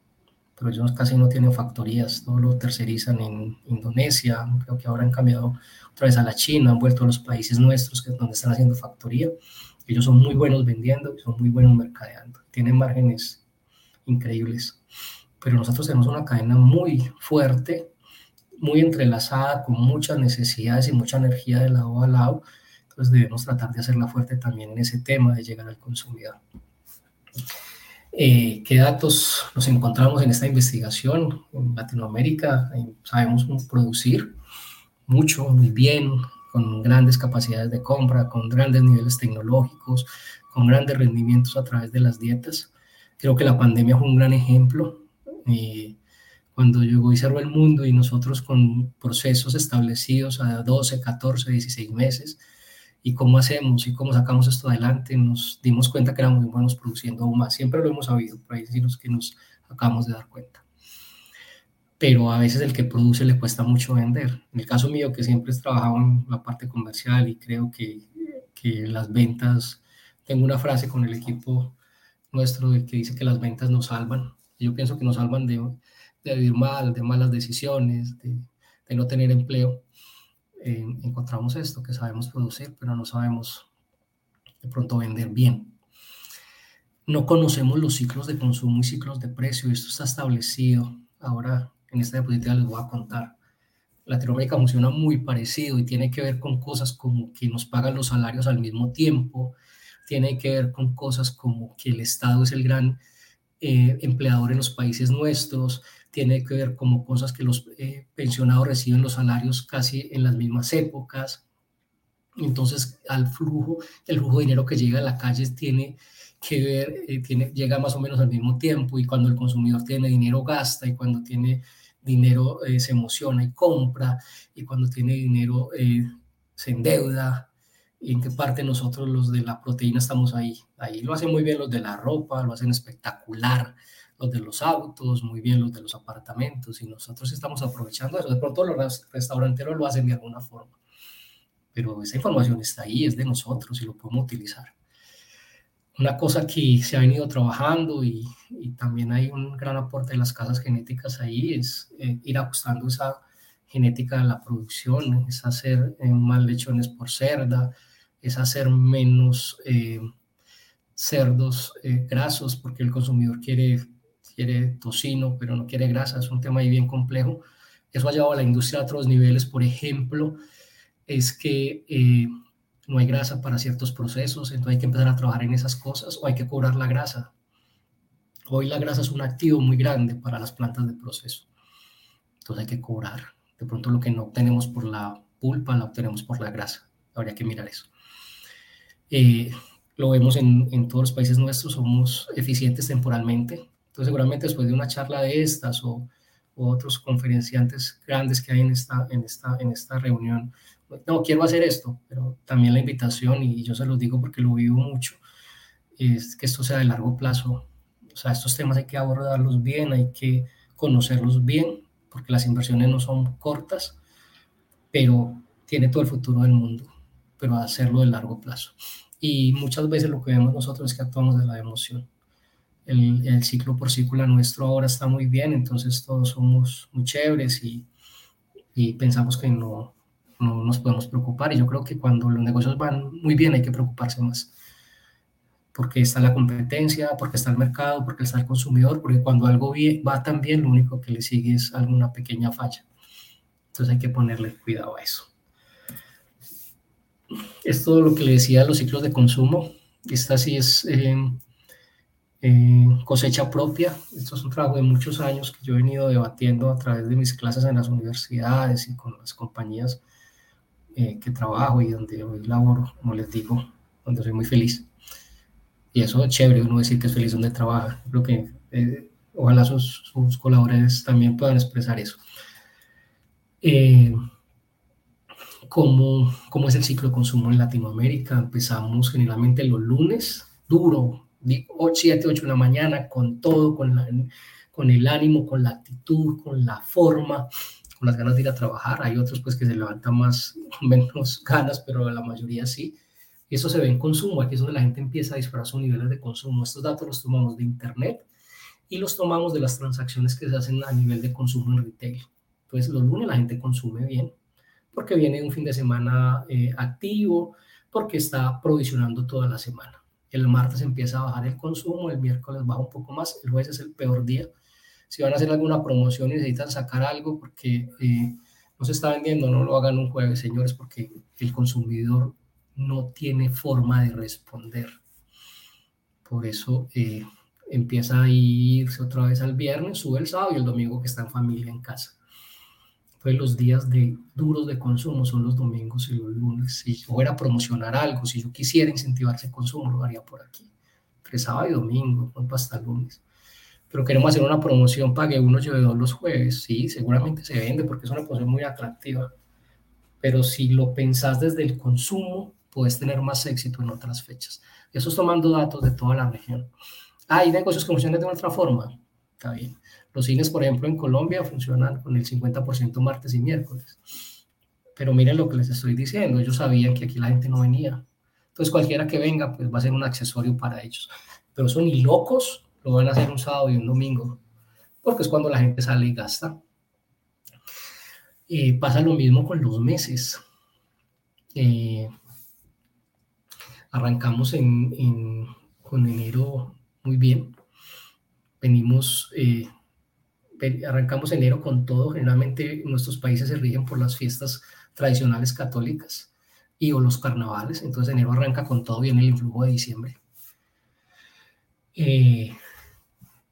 pero ellos casi no tienen factorías, todo lo tercerizan en Indonesia, creo que ahora han cambiado otra vez a la China, han vuelto a los países nuestros que es donde están haciendo factoría. Ellos son muy buenos vendiendo, son muy buenos mercadeando, tienen márgenes increíbles. Pero nosotros tenemos una cadena muy fuerte, muy entrelazada, con muchas necesidades y mucha energía de lado a lado. Entonces debemos tratar de hacerla fuerte también en ese tema de llegar al consumidor. Eh, ¿Qué datos nos encontramos en esta investigación? En Latinoamérica sabemos producir mucho, muy bien, con grandes capacidades de compra, con grandes niveles tecnológicos, con grandes rendimientos a través de las dietas. Creo que la pandemia fue un gran ejemplo. Eh, cuando llegó y cerró el mundo y nosotros con procesos establecidos a 12, 14, 16 meses, y cómo hacemos y cómo sacamos esto adelante, nos dimos cuenta que éramos muy buenos produciendo aún más. Siempre lo hemos sabido, por ahí los que nos acabamos de dar cuenta. Pero a veces el que produce le cuesta mucho vender. En el caso mío, que siempre he trabajado en la parte comercial y creo que, que las ventas, tengo una frase con el equipo nuestro que dice que las ventas nos salvan. Yo pienso que nos salvan de, de vivir mal, de malas decisiones, de, de no tener empleo. Eh, encontramos esto, que sabemos producir, pero no sabemos de pronto vender bien. No conocemos los ciclos de consumo y ciclos de precio. Esto está establecido. Ahora, en esta diapositiva les voy a contar. Latinoamérica funciona muy parecido y tiene que ver con cosas como que nos pagan los salarios al mismo tiempo, tiene que ver con cosas como que el Estado es el gran eh, empleador en los países nuestros, tiene que ver como cosas que los eh, pensionados reciben los salarios casi en las mismas épocas. Entonces, al flujo, el flujo de dinero que llega a la calle tiene que ver, eh, tiene, llega más o menos al mismo tiempo y cuando el consumidor tiene dinero gasta y cuando tiene dinero se emociona y compra y cuando tiene dinero se endeuda en qué parte nosotros los de la proteína estamos ahí. Ahí lo hacen muy bien los de la ropa, lo hacen espectacular los de los autos, muy bien los de los apartamentos y nosotros estamos aprovechando eso. De pronto los restauranteros lo hacen de alguna forma, pero esa información está ahí, es de nosotros y lo podemos utilizar. Una cosa que se ha venido trabajando y, y también hay un gran aporte de las casas genéticas ahí es eh, ir ajustando esa genética de la producción, es hacer eh, más lechones por cerda, es hacer menos eh, cerdos eh, grasos, porque el consumidor quiere, quiere tocino, pero no quiere grasa, es un tema ahí bien complejo. Eso ha llevado a la industria a otros niveles, por ejemplo, es que no hay grasa para ciertos procesos, entonces hay que empezar a trabajar en esas cosas o hay que cobrar la grasa. Hoy la grasa es un activo muy grande para las plantas de proceso, entonces hay que cobrar de pronto lo que no obtenemos por la pulpa, la obtenemos por la grasa. Habría que mirar eso. Eh, lo vemos en, en, todos los países nuestros, somos eficientes temporalmente. Entonces, seguramente después de una charla de estas o, otros conferenciantes grandes que hay en esta, en, esta, en esta reunión, no, quiero hacer esto, pero también la invitación, y yo se los digo porque lo vivo mucho, es que esto sea de largo plazo. O sea, estos temas hay que abordarlos bien, hay que conocerlos bien porque las inversiones no son cortas, pero tiene todo el futuro del mundo, pero hacerlo de largo plazo. Y muchas veces lo que vemos nosotros es que actuamos de la emoción. El, el ciclo por ciclo nuestro ahora está muy bien, entonces todos somos muy chéveres y, y pensamos que no, no nos podemos preocupar. Y yo creo que cuando los negocios van muy bien hay que preocuparse más porque está la competencia, porque está el mercado, porque está el consumidor, porque cuando algo va tan bien, lo único que le sigue es alguna pequeña falla. Entonces hay que ponerle cuidado a eso. Es todo lo que le decía de los ciclos de consumo. Esta sí es eh, eh, cosecha propia. Esto es un trabajo de muchos años que yo he venido debatiendo a través de mis clases en las universidades y con las compañías eh, que trabajo y donde hoy laboro, como les digo, cuando soy muy feliz. Y eso es chévere, uno decir que es feliz donde trabaja. Creo que eh, ojalá sus, sus, colaboradores también puedan expresar eso. Eh, ¿cómo, ¿Cómo es el ciclo de consumo en Latinoamérica? Empezamos generalmente los lunes, duro, 7, 8 de la mañana, con todo, con, la, con el ánimo, con la actitud, con la forma, con las ganas de ir a trabajar. Hay otros pues que se levantan más, menos ganas, pero la mayoría sí. Eso se ve en consumo, aquí es donde la gente empieza a disparar sus niveles de consumo. Estos datos los tomamos de Internet y los tomamos de las transacciones que se hacen a nivel de consumo en retail. Entonces, los lunes la gente consume bien porque viene un fin de semana eh, activo, porque está provisionando toda la semana. El martes empieza a bajar el consumo, el miércoles baja un poco más, el jueves es el peor día. Si van a hacer alguna promoción y necesitan sacar algo porque eh, no se está vendiendo, no lo hagan un jueves, señores, porque el consumidor no tiene forma de responder. Por eso eh, empieza a irse otra vez al viernes, sube el sábado y el domingo que está en familia en casa. Entonces los días de duros de consumo son los domingos y los lunes. Si yo fuera a promocionar algo, si yo quisiera incentivar ese consumo, lo haría por aquí. Entre sábado y domingo, no hasta lunes. Pero queremos hacer una promoción para que uno lleve dos los jueves. Sí, seguramente se vende porque es una promoción muy atractiva. Pero si lo pensás desde el consumo, puedes tener más éxito en otras fechas. Eso es tomando datos de toda la región. Ah, hay negocios que funcionan de otra forma. Está bien. Los cines, por ejemplo, en Colombia funcionan con el 50% martes y miércoles. Pero miren lo que les estoy diciendo. Ellos sabían que aquí la gente no venía. Entonces, cualquiera que venga, pues va a ser un accesorio para ellos. Pero son ni locos, lo van a hacer un sábado y un domingo. Porque es cuando la gente sale y gasta. Eh, pasa lo mismo con los meses. Eh, Arrancamos en, con enero muy bien. Venimos, eh, arrancamos enero con todo. Generalmente nuestros países se rigen por las fiestas tradicionales católicas y o los carnavales. Entonces enero arranca con todo, viene el influjo de diciembre. Eh,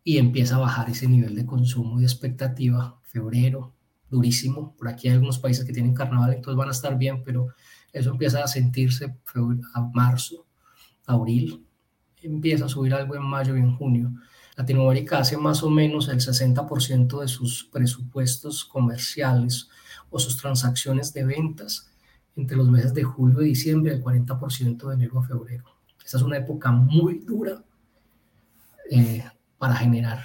y empieza a bajar ese nivel de consumo y expectativa. Febrero, durísimo. Por aquí hay algunos países que tienen carnaval, entonces van a estar bien, pero eso empieza a sentirse a marzo, abril, empieza a subir algo en mayo y en junio. Latinoamérica hace más o menos el 60% de sus presupuestos comerciales o sus transacciones de ventas entre los meses de julio y diciembre, el 40% de enero a febrero. Esta es una época muy dura eh, para generar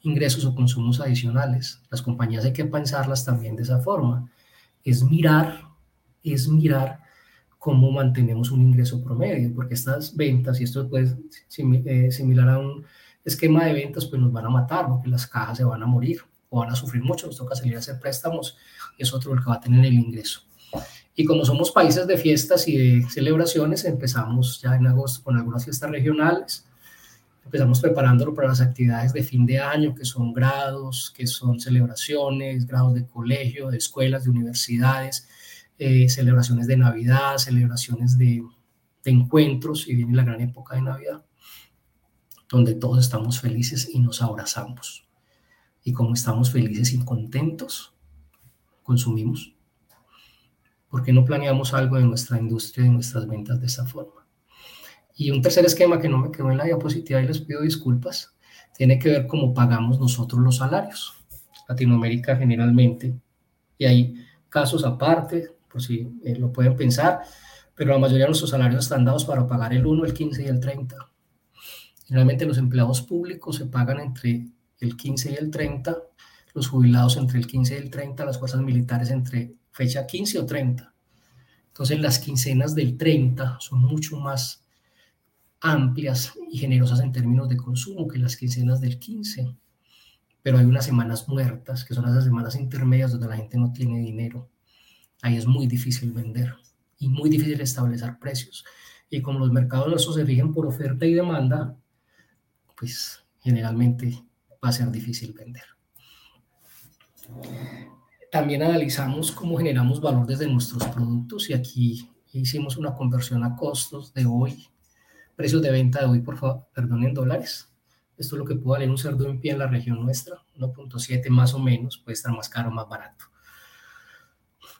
ingresos o consumos adicionales. Las compañías hay que pensarlas también de esa forma. Es mirar es mirar cómo mantenemos un ingreso promedio, porque estas ventas, y esto puede eh, similar a un esquema de ventas, pues nos van a matar, porque las cajas se van a morir o van a sufrir mucho, nos toca salir a hacer préstamos, y es otro el que va a tener el ingreso. Y como somos países de fiestas y de celebraciones, empezamos ya en agosto con algunas fiestas regionales, empezamos preparándolo para las actividades de fin de año, que son grados, que son celebraciones, grados de colegio, de escuelas, de universidades, eh, celebraciones de Navidad, celebraciones de, encuentros y viene la gran época de Navidad, donde todos estamos felices y nos abrazamos. Y como estamos felices y contentos, consumimos. ¿Por qué no planeamos algo en nuestra industria en nuestras ventas de esa forma? Y un tercer esquema que no me quedó en la diapositiva y les pido disculpas, tiene que ver cómo pagamos nosotros los salarios. Latinoamérica generalmente, y hay casos aparte, por si eh, lo pueden pensar, pero la mayoría de nuestros salarios están dados para pagar el 1, el 15 y el 30. Generalmente los empleados públicos se pagan entre el 15 y el 30, los jubilados entre el 15 y el 30, las fuerzas militares entre fecha 15 o 30. Entonces las quincenas del 30 son mucho más amplias y generosas en términos de consumo que las quincenas del 15. Pero hay unas semanas muertas, que son esas semanas intermedias donde la gente no tiene dinero ahí es muy difícil vender y muy difícil establecer precios. Y como los mercados nuestros se rigen por oferta y demanda, pues generalmente va a ser difícil vender. También analizamos cómo generamos valor desde nuestros productos y aquí hicimos una conversión a costos de hoy, precios de venta de hoy, por favor, perdón, en dólares. Esto es lo que puede valer un cerdo en pie en la región nuestra, 1.7 más o menos, puede estar más caro o más barato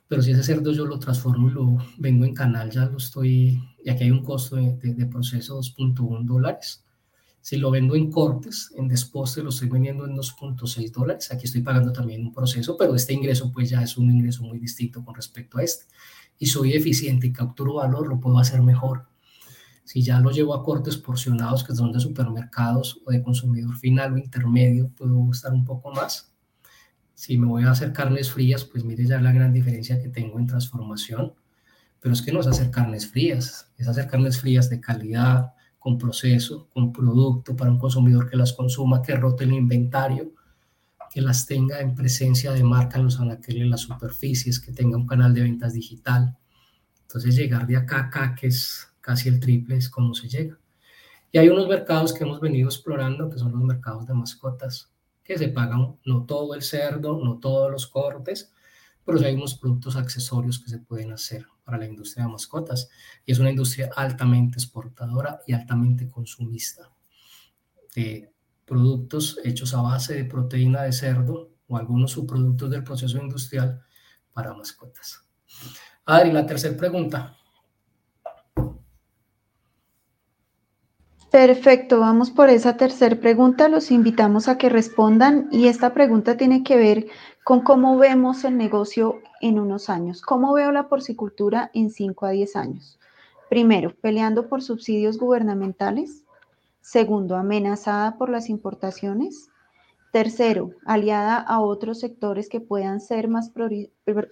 pero si ese cerdo yo lo transformo y lo vendo en canal, ya lo estoy, y aquí hay un costo de, de, de proceso 2.1 dólares. Si lo vendo en cortes, en desposte, lo estoy vendiendo en 2.6 dólares. Aquí estoy pagando también un proceso, pero este ingreso pues ya es un ingreso muy distinto con respecto a este. Y soy eficiente y capturo valor, lo puedo hacer mejor. Si ya lo llevo a cortes porcionados, que son de supermercados o de consumidor final o intermedio, puedo estar un poco más si me voy a hacer carnes frías, pues mire ya la gran diferencia que tengo en transformación. Pero es que no es hacer carnes frías, es hacer carnes frías de calidad, con proceso, con producto para un consumidor que las consuma, que rote el inventario, que las tenga en presencia de marca en los anaqueles, en las superficies, que tenga un canal de ventas digital. Entonces llegar de acá a acá, que es casi el triple, es como se llega. Y hay unos mercados que hemos venido explorando, que son los mercados de mascotas que se pagan no todo el cerdo, no todos los cortes, pero hay unos productos accesorios que se pueden hacer para la industria de mascotas. Y es una industria altamente exportadora y altamente consumista de productos hechos a base de proteína de cerdo o algunos subproductos del proceso industrial para mascotas. Adri, la tercera pregunta. Perfecto, vamos por esa tercera pregunta. Los invitamos a que respondan y esta pregunta tiene que ver con cómo vemos el negocio en unos años. ¿Cómo veo la porcicultura en 5 a 10 años? Primero, peleando por subsidios gubernamentales. Segundo, amenazada por las importaciones. Tercero, aliada a otros sectores que puedan ser más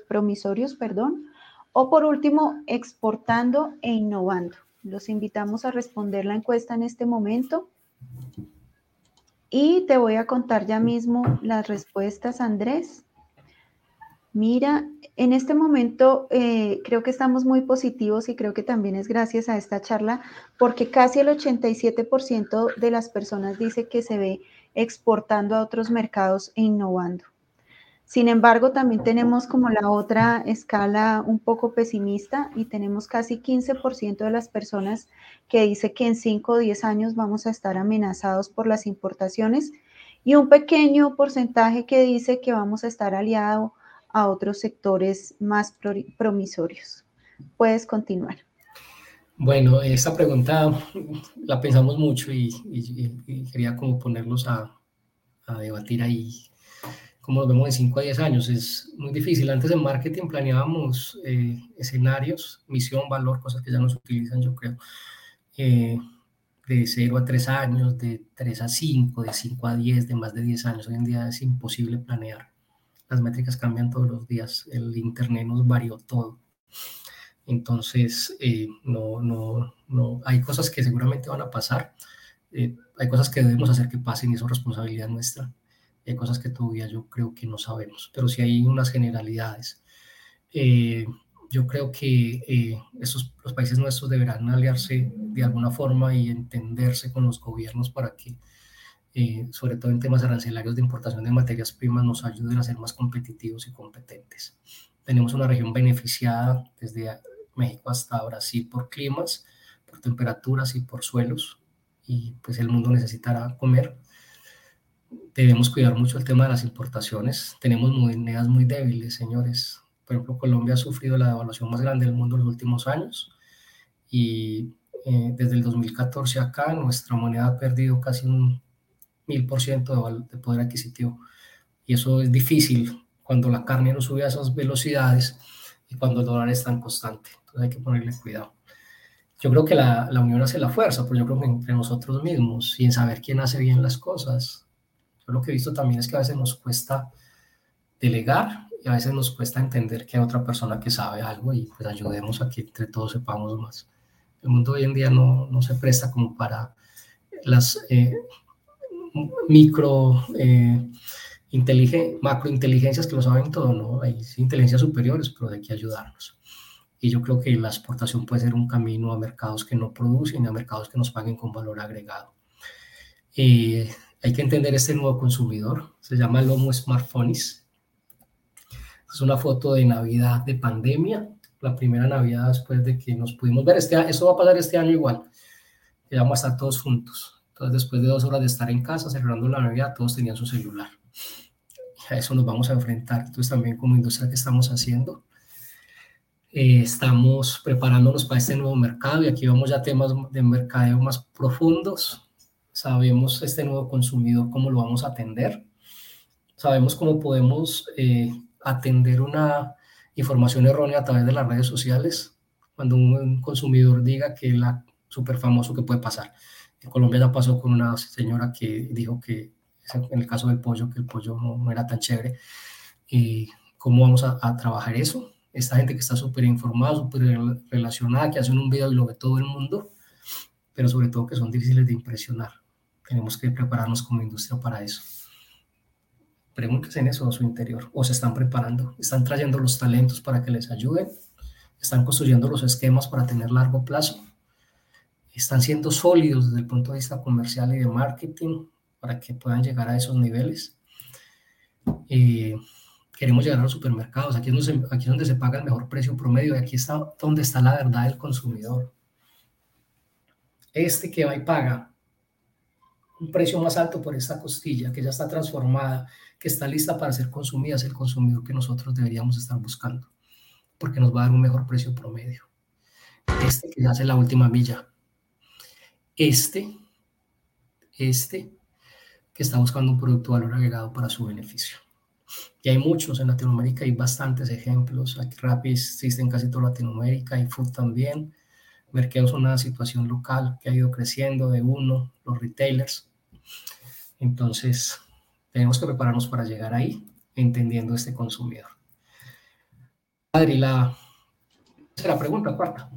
promisorios, perdón. O por último, exportando e innovando. Los invitamos a responder la encuesta en este momento. Y te voy a contar ya mismo las respuestas, Andrés. Mira, en este momento eh, creo que estamos muy positivos y creo que también es gracias a esta charla porque casi el 87% de las personas dice que se ve exportando a otros mercados e innovando. Sin embargo, también tenemos como la otra escala un poco pesimista y tenemos casi 15% de las personas que dice que en 5 o 10 años vamos a estar amenazados por las importaciones y un pequeño porcentaje que dice que vamos a estar aliados a otros sectores más promisorios. Puedes continuar. Bueno, esta pregunta la pensamos mucho y, quería como ponerlos a, a debatir ahí como lo vemos en 5 a 10 años. Es muy difícil. Antes en marketing planeábamos eh, escenarios, misión, valor, cosas que ya no se utilizan, yo creo, eh, de 0 a 3 años, de 3 a 5, de 5 a 10, de más de 10 años. Hoy en día es imposible planear. Las métricas cambian todos los días. El Internet nos varió todo. Entonces, eh, no, no, no, hay cosas que seguramente van a pasar. hay cosas que debemos hacer que pasen y eso es responsabilidad nuestra hay cosas que todavía yo creo que no sabemos, pero sí hay unas generalidades. Eh, yo creo que eh, esos, los países nuestros deberán aliarse de alguna forma y entenderse con los gobiernos para que, eh, sobre todo en temas arancelarios de importación de materias primas, nos ayuden a ser más competitivos y competentes. Tenemos una región beneficiada desde México hasta Brasil por climas, por temperaturas y por suelos, y pues el mundo necesitará comer debemos cuidar mucho el tema de las importaciones. Tenemos monedas muy débiles, señores. Por ejemplo, Colombia ha sufrido la devaluación más grande del mundo en los últimos años y eh, desde el 2014 acá nuestra moneda ha perdido casi un mil por ciento de poder adquisitivo. Y eso es difícil cuando la carne no sube a esas velocidades y cuando el dólar es tan constante. Entonces hay que ponerle cuidado. Yo creo que la, la unión hace la fuerza, pero yo creo que entre nosotros mismos y en saber quién hace bien las cosas yo lo que he visto también es que a veces nos cuesta delegar y a veces nos cuesta entender que hay otra persona que sabe algo y pues ayudemos a que entre todos sepamos más. El mundo hoy en día no, no se presta como para las eh, micro eh, macrointeligencias que lo saben todo, ¿no? Hay inteligencias superiores, pero hay que ayudarnos. Y yo creo que la exportación puede ser un camino a mercados que no producen, a mercados que nos paguen con valor agregado. Eh, hay que entender este nuevo consumidor, se llama Lomo Smartphones. Es una foto de Navidad de pandemia, la primera Navidad después de que nos pudimos ver. Este, eso va a pasar este año igual, que vamos a estar todos juntos. Entonces, después de dos horas de estar en casa celebrando la Navidad, todos tenían su celular. a eso nos vamos a enfrentar. Entonces, también como industria que estamos haciendo, Eh, estamos preparándonos para este nuevo mercado y aquí vamos ya temas de mercadeo más profundos. Sabemos este nuevo consumidor, cómo lo vamos a atender. Sabemos cómo podemos eh, atender una información errónea a través de las redes sociales. Cuando un, consumidor diga que la súper famoso que puede pasar. En Colombia ya pasó con una señora que dijo que, en el caso del pollo, que el pollo no, era tan chévere. ¿Y cómo vamos a, a trabajar eso? Esta gente que está súper informada, súper relacionada, que hacen un video y lo ve todo el mundo, pero sobre todo que son difíciles de impresionar. Tenemos que prepararnos como industria para eso. Pregúntense en eso a su interior, o se están preparando, están trayendo los talentos para que les ayuden, están construyendo los esquemas para tener largo plazo están siendo sólidos desde el punto de vista comercial y de marketing para que puedan llegar a esos niveles. Eh, queremos llegar a los supermercados, aquí es, donde se, aquí es donde se paga el mejor precio promedio y aquí está donde está la verdad del consumidor. Este que va y paga un precio más alto por esta costilla que ya está transformada, que está lista para ser consumida, es el consumidor que nosotros deberíamos estar buscando, porque nos va a dar un mejor precio promedio. Este que hace la última milla, este, este, que está buscando un producto de valor agregado para su beneficio. Y hay muchos en Latinoamérica, hay bastantes ejemplos. Aquí Rappi existe en casi toda Latinoamérica, y Food también. Mercado es una situación local que ha ido creciendo de uno, los retailers. Entonces, tenemos que prepararnos para llegar ahí, entendiendo este consumidor. Adri, la, la pregunta cuarta.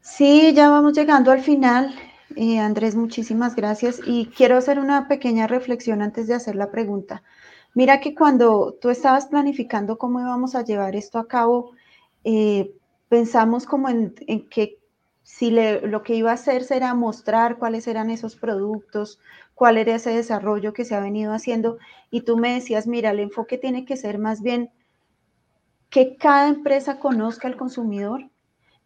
Sí, ya vamos llegando al final. Eh, Andrés, muchísimas gracias. Y quiero hacer una pequeña reflexión antes de hacer la pregunta. Mira que cuando tú estabas planificando cómo íbamos a llevar esto a cabo, eh, pensamos como en, que si lo que iba a hacer será mostrar cuáles eran esos productos, cuál era ese desarrollo que se ha venido haciendo. Y tú me decías, mira, el enfoque tiene que ser más bien que cada empresa conozca al consumidor,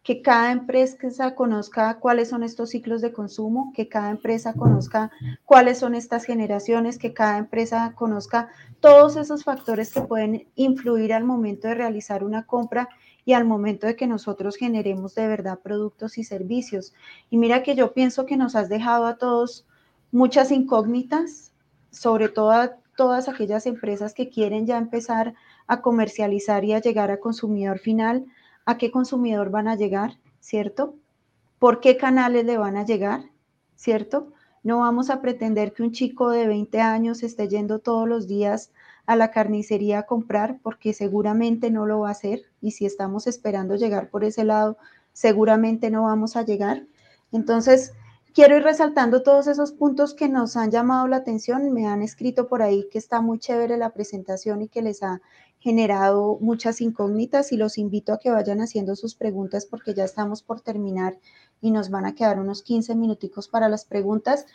que cada empresa conozca cuáles son estos ciclos de consumo, que cada empresa conozca cuáles son estas generaciones, que cada empresa conozca todos esos factores que pueden influir al momento de realizar una compra y al momento de que nosotros generemos de verdad productos y servicios. Y mira que yo pienso que nos has dejado a todos muchas incógnitas, sobre todo todas aquellas empresas que quieren ya empezar a comercializar y a llegar a consumidor final a qué consumidor van a llegar, ¿cierto? ¿Por qué canales le van a llegar, ¿cierto? No vamos a pretender que un chico de 20 años esté yendo todos los días a la carnicería a comprar, porque seguramente no lo va a hacer. Y si estamos esperando llegar por ese lado, seguramente no vamos a llegar. Entonces, quiero ir resaltando todos esos puntos que nos han llamado la atención. Me han escrito por ahí que está muy chévere la presentación y que les ha generado muchas incógnitas y los invito a que vayan haciendo sus preguntas porque ya estamos por terminar y nos van a quedar unos 15 minuticos para las preguntas.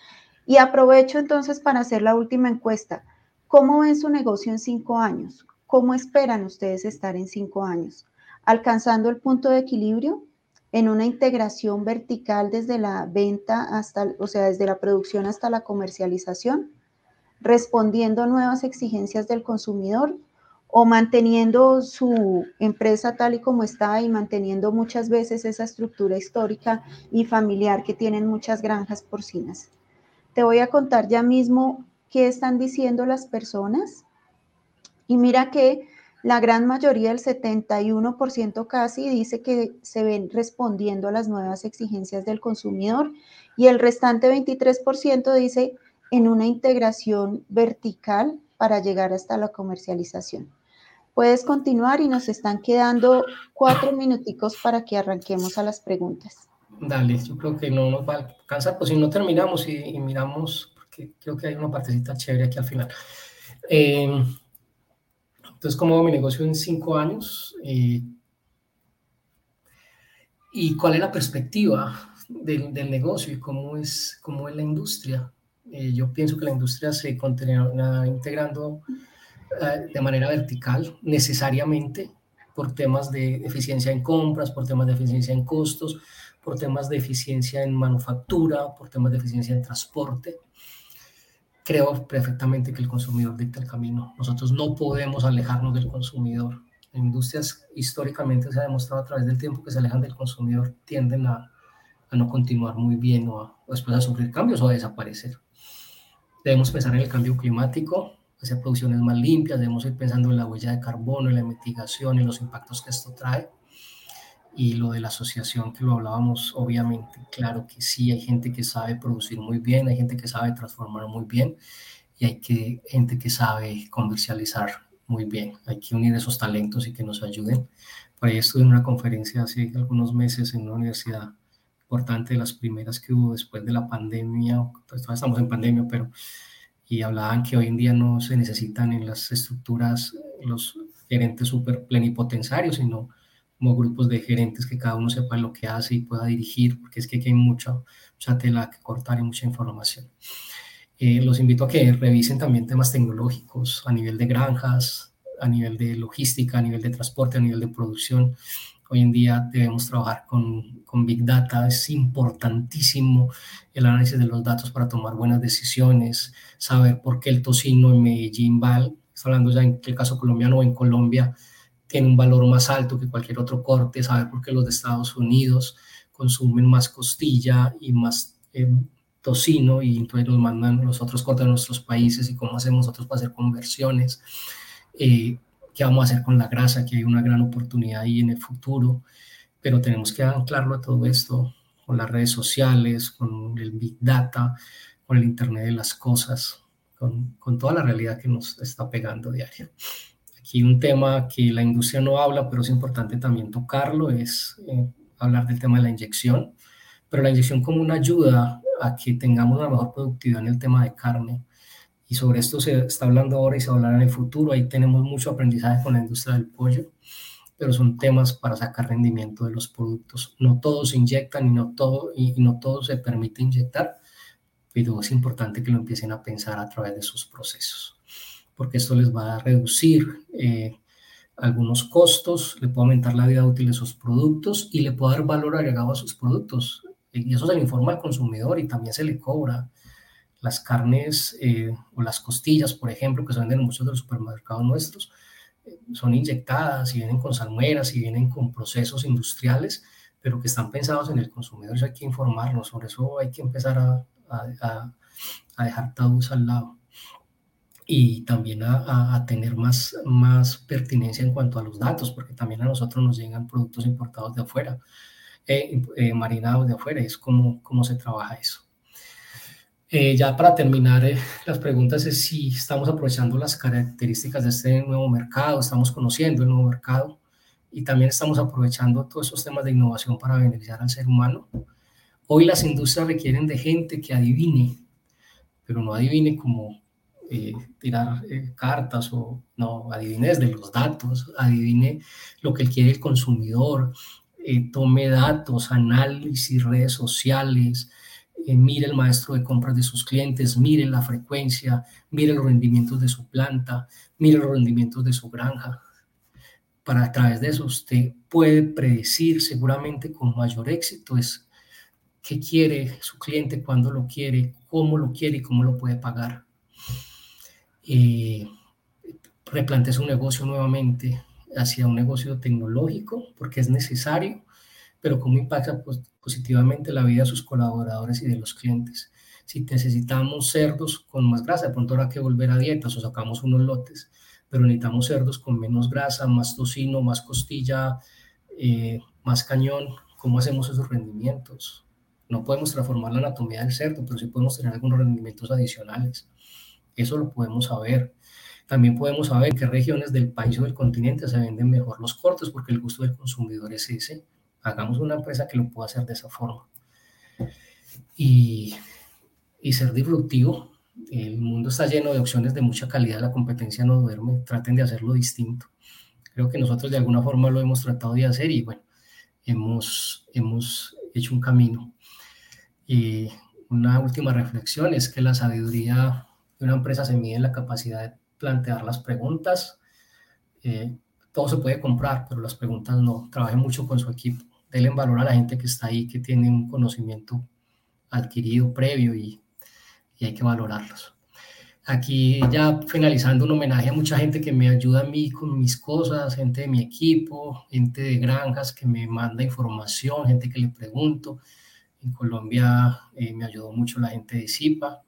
Y aprovecho entonces para hacer la última encuesta. ¿Cómo ven su negocio en cinco años? ¿Cómo esperan ustedes estar en cinco años? ¿Alcanzando el punto de equilibrio? en una integración vertical desde la venta hasta, o sea, desde la producción hasta la comercialización, respondiendo a nuevas exigencias del consumidor o manteniendo su empresa tal y como está y manteniendo muchas veces esa estructura histórica y familiar que tienen muchas granjas porcinas. Te voy a contar ya mismo qué están diciendo las personas. Y mira que la gran mayoría, el 71% casi, dice que se ven respondiendo a las nuevas exigencias del consumidor y el restante 23% dice en una integración vertical para llegar hasta la comercialización. Puedes continuar y nos están quedando cuatro minuticos para que arranquemos a las preguntas. Dale, yo creo que no nos va a alcanzar, pues si no terminamos y, miramos, porque creo que hay una partecita chévere aquí al final. Eh, entonces, ¿cómo va mi negocio en cinco años? Eh, ¿Y cuál es la perspectiva del, negocio y cómo es, cómo es la industria? Eh, yo pienso que la industria se continúa integrando eh, de manera vertical, necesariamente por temas de eficiencia en compras, por temas de eficiencia en costos, por temas de eficiencia en manufactura, por temas de eficiencia en transporte. Creo perfectamente que el consumidor dicta el camino. Nosotros no podemos alejarnos del consumidor. Industrias históricamente se ha demostrado a través del tiempo que se alejan del consumidor tienden a, a no continuar muy bien o, a, o después a sufrir cambios o a desaparecer. Debemos pensar en el cambio climático, hacer producciones más limpias, debemos ir pensando en la huella de carbono, en la mitigación, y los impactos que esto trae. Y lo de la asociación que lo hablábamos, obviamente, claro que sí, hay gente que sabe producir muy bien, hay gente que sabe transformar muy bien y hay que, gente que sabe comercializar muy bien. Hay que unir esos talentos y que nos ayuden. Por ahí estuve en una conferencia hace algunos meses en una universidad importante, de las primeras que hubo después de la pandemia, pues todavía estamos en pandemia, pero y hablaban que hoy en día no se necesitan en las estructuras los gerentes súper plenipotenciarios, sino como grupos de gerentes que cada uno sepa lo que hace y pueda dirigir, porque es que aquí hay mucha, mucha tela que cortar y mucha información. Eh, los invito a que revisen también temas tecnológicos a nivel de granjas, a nivel de logística, a nivel de transporte, a nivel de producción. Hoy en día debemos trabajar con, con Big Data, es importantísimo el análisis de los datos para tomar buenas decisiones, saber por qué el tocino en Medellín va, hablando ya en el caso colombiano o en Colombia, tiene un valor más alto que cualquier otro corte, saber por qué los de Estados Unidos consumen más costilla y más eh, tocino y entonces nos mandan los otros cortes de nuestros países y cómo hacemos nosotros para hacer conversiones. Eh, qué vamos a hacer con la grasa, que hay una gran oportunidad ahí en el futuro, pero tenemos que anclarlo a todo esto con las redes sociales, con el Big Data, con el Internet de las Cosas, con, con toda la realidad que nos está pegando diario. Aquí un tema que la industria no habla, pero es importante también tocarlo, es eh, hablar del tema de la inyección, pero la inyección como una ayuda a que tengamos una mejor productividad en el tema de carne y sobre esto se está hablando ahora y se hablará en el futuro. Ahí tenemos mucho aprendizaje con la industria del pollo, pero son temas para sacar rendimiento de los productos. No todos se inyectan y no todo, y, no todo se permite inyectar, pero es importante que lo empiecen a pensar a través de sus procesos, porque esto les va a reducir eh, algunos costos, le puede aumentar la vida útil de sus productos y le puede dar valor agregado a sus productos. Y eso se le informa al consumidor y también se le cobra las carnes eh, o las costillas, por ejemplo, que se venden en muchos de los supermercados nuestros, eh, son inyectadas y vienen con salmueras y vienen con procesos industriales, pero que están pensados en el consumidor. Eso hay que informarnos, sobre eso hay que empezar a, a, a dejar tabús al lado y también a, a, tener más, más pertinencia en cuanto a los datos, porque también a nosotros nos llegan productos importados de afuera, eh, eh marinados de afuera, es como, cómo se trabaja eso. Eh, ya para terminar, eh, las preguntas es si estamos aprovechando las características de este nuevo mercado, estamos conociendo el nuevo mercado y también estamos aprovechando todos esos temas de innovación para beneficiar al ser humano. Hoy las industrias requieren de gente que adivine, pero no adivine como eh, tirar cartas o no, adivine desde los datos, adivine lo que quiere el consumidor, tome datos, análisis, redes sociales, eh, mire el maestro de compras de sus clientes, mire la frecuencia, mire los rendimientos de su planta, mire los rendimientos de su granja. Para a través de eso usted puede predecir seguramente con mayor éxito es qué quiere su cliente, cuándo lo quiere, cómo lo quiere y cómo lo puede pagar. Eh, replante su negocio nuevamente hacia un negocio tecnológico porque es necesario pero cómo impacta positivamente la vida de sus colaboradores y de los clientes. Si necesitamos cerdos con más grasa, de pronto habrá que volver a dietas o sacamos unos lotes, pero necesitamos cerdos con menos grasa, más tocino, más costilla, eh, más cañón. ¿Cómo hacemos esos rendimientos? No podemos transformar la anatomía del cerdo, pero sí podemos tener algunos rendimientos adicionales. Eso lo podemos saber. También podemos saber en qué regiones del país o del continente se venden mejor los cortes, porque el gusto del consumidor es ese hagamos una empresa que lo pueda hacer de esa forma. Y, y ser disruptivo. El mundo está lleno de opciones de mucha calidad, la competencia no duerme, traten de hacerlo distinto. Creo que nosotros de alguna forma lo hemos tratado de hacer y bueno, hemos, hemos hecho un camino. Y una última reflexión es que la sabiduría de una empresa se mide en la capacidad de plantear las preguntas. Eh, todo se puede comprar, pero las preguntas no. Trabaje mucho con su equipo denle valor a la gente que está ahí, que tiene un conocimiento adquirido previo y, y hay que valorarlos. aquí ya finalizando un homenaje a mucha gente que me ayuda a mí con mis cosas, gente de mi equipo, gente de granjas que me manda información, gente que le pregunto. En Colombia eh, me ayudó mucho la gente de CIPA,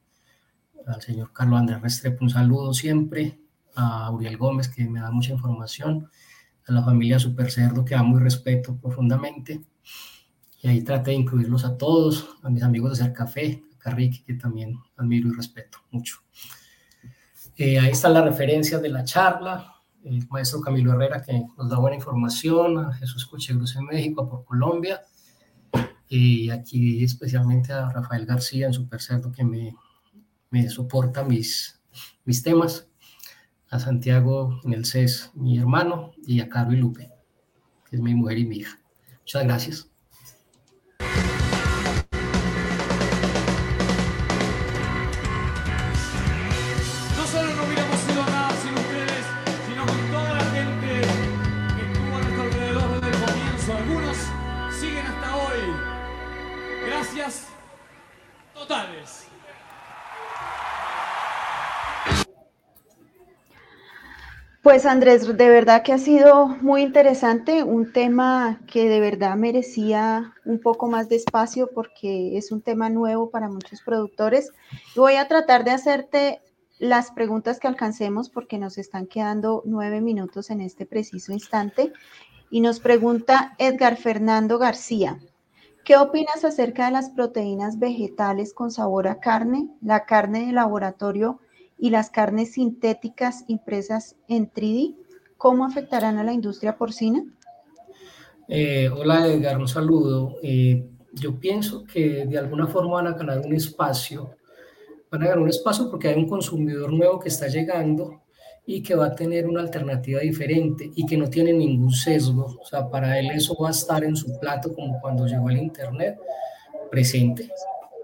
al señor Carlos Andrés Restrepo un saludo siempre, a Uriel Gómez que me da mucha información, a la familia Super Cerdo que amo y respeto profundamente. Y ahí traté de incluirlos a todos, a mis amigos de Ser Café, a Carrique, que también admiro y respeto mucho. Eh, ahí están las referencias de la charla, el maestro Camilo Herrera que nos da buena información, a Jesús Cochegruz en México, por Colombia, y aquí especialmente a Rafael García en Super Cerdo que me, me soporta mis, mis temas, a Santiago en el CES, mi hermano, y a Caro y Lupe, que es mi mujer y mi hija. Muchas gracias. Pues Andrés, de verdad que ha sido muy interesante, un tema que de verdad merecía un poco más de espacio porque es un tema nuevo para muchos productores. Voy a tratar de hacerte las preguntas que alcancemos porque nos están quedando nueve minutos en este preciso instante. Y nos pregunta Edgar Fernando García, ¿qué opinas acerca de las proteínas vegetales con sabor a carne, la carne de laboratorio? Y las carnes sintéticas impresas en 3D, ¿cómo afectarán a la industria porcina? Eh, hola Edgar, un saludo. Eh, yo pienso que de alguna forma van a ganar un espacio, van a ganar un espacio porque hay un consumidor nuevo que está llegando y que va a tener una alternativa diferente y que no tiene ningún sesgo. O sea, para él eso va a estar en su plato como cuando llegó el Internet presente.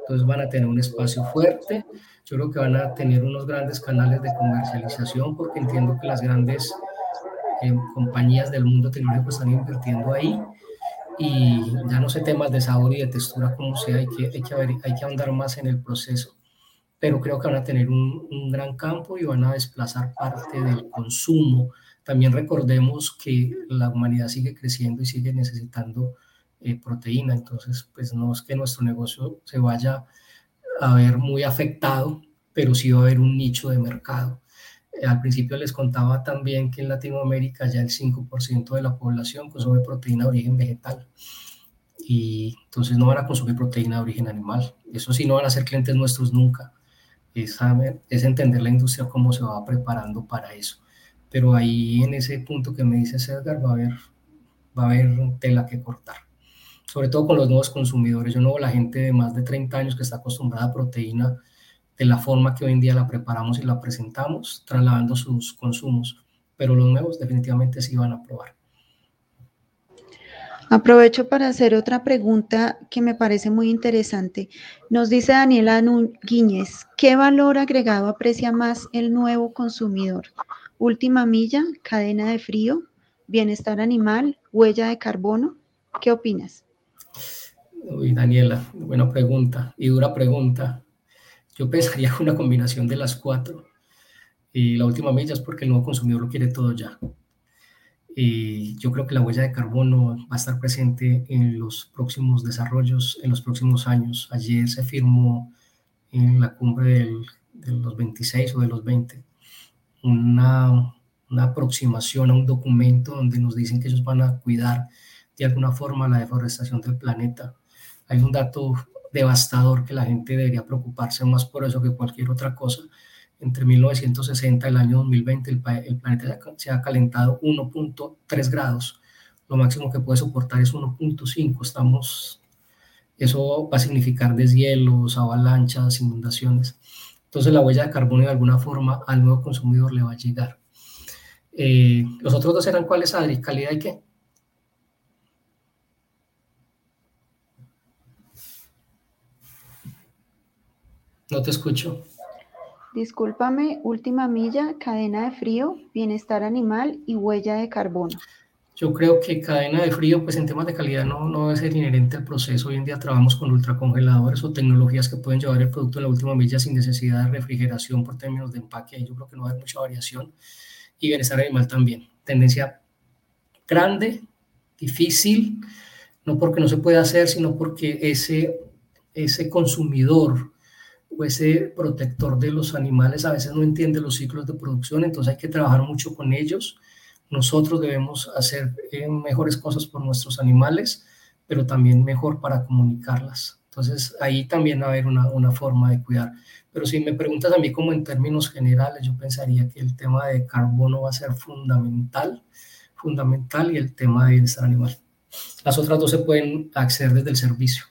Entonces van a tener un espacio fuerte, yo creo que van a tener unos grandes canales de comercialización porque entiendo que las grandes eh, compañías del mundo tecnológico están invirtiendo ahí. Y ya no sé temas de sabor y de textura como sea, hay que, hay que, hay que ahondar más en el proceso, pero creo que van a tener un, un gran campo y van a desplazar parte del consumo. También recordemos que la humanidad sigue creciendo y sigue necesitando eh, proteína, entonces pues no es que nuestro negocio se vaya a ver muy afectado, pero sí va a haber un nicho de mercado. Eh, al principio les contaba también que en Latinoamérica ya el 5% de la población consume proteína de origen vegetal y entonces no van a consumir proteína de origen animal. Eso sí, no van a ser clientes nuestros nunca. Es, es entender la industria cómo se va preparando para eso. Pero ahí en ese punto que me dice Edgar va a haber, va a haber tela que cortar sobre todo con los nuevos consumidores. Yo no veo la gente de más de 30 años que está acostumbrada a proteína de la forma que hoy en día la preparamos y la presentamos, trasladando sus consumos, pero los nuevos definitivamente sí van a probar. Aprovecho para hacer otra pregunta que me parece muy interesante. Nos dice Daniela Guiñez, ¿qué valor agregado aprecia más el nuevo consumidor? Última milla, cadena de frío, bienestar animal, huella de carbono. ¿Qué opinas? Uy, Daniela, buena pregunta y dura pregunta. Yo pensaría una combinación de las cuatro. Y la última milla es porque el nuevo consumidor lo quiere todo ya. Y yo creo que la huella de carbono va a estar presente en los próximos desarrollos, en los próximos años. Ayer se firmó en la cumbre de los 26 o de los 20 una, una aproximación a un documento donde nos dicen que ellos van a cuidar de alguna forma la deforestación del planeta hay un dato devastador que la gente debería preocuparse más por eso que cualquier otra cosa. Entre 1960 y el año 2020 el, planeta se ha calentado 1.3 grados. Lo máximo que puede soportar es 1.5. Estamos, eso va a significar deshielos, avalanchas, inundaciones. Entonces la huella de carbono de alguna forma al nuevo consumidor le va a llegar. Eh, los otros dos eran cuáles, Adri, calidad y qué? No te escucho. Discúlpame, última milla, cadena de frío, bienestar animal y huella de carbono. Yo creo que cadena de frío, pues en temas de calidad no, no debe ser inherente al proceso. Hoy en día trabajamos con ultracongeladores o tecnologías que pueden llevar el producto a la última milla sin necesidad de refrigeración por términos de empaque. Yo creo que no va a haber mucha variación. Y bienestar animal también. Tendencia grande, difícil, no porque no se pueda hacer, sino porque ese, ese consumidor o ese protector de los animales a veces no entiende los ciclos de producción, entonces hay que trabajar mucho con ellos. Nosotros debemos hacer eh, mejores cosas por nuestros animales, pero también mejor para comunicarlas. Entonces ahí también va a haber una, una forma de cuidar. Pero si me preguntas a mí como en términos generales, yo pensaría que el tema de carbono va a ser fundamental, fundamental y el tema de bienestar animal. Las otras dos se pueden acceder desde el servicio.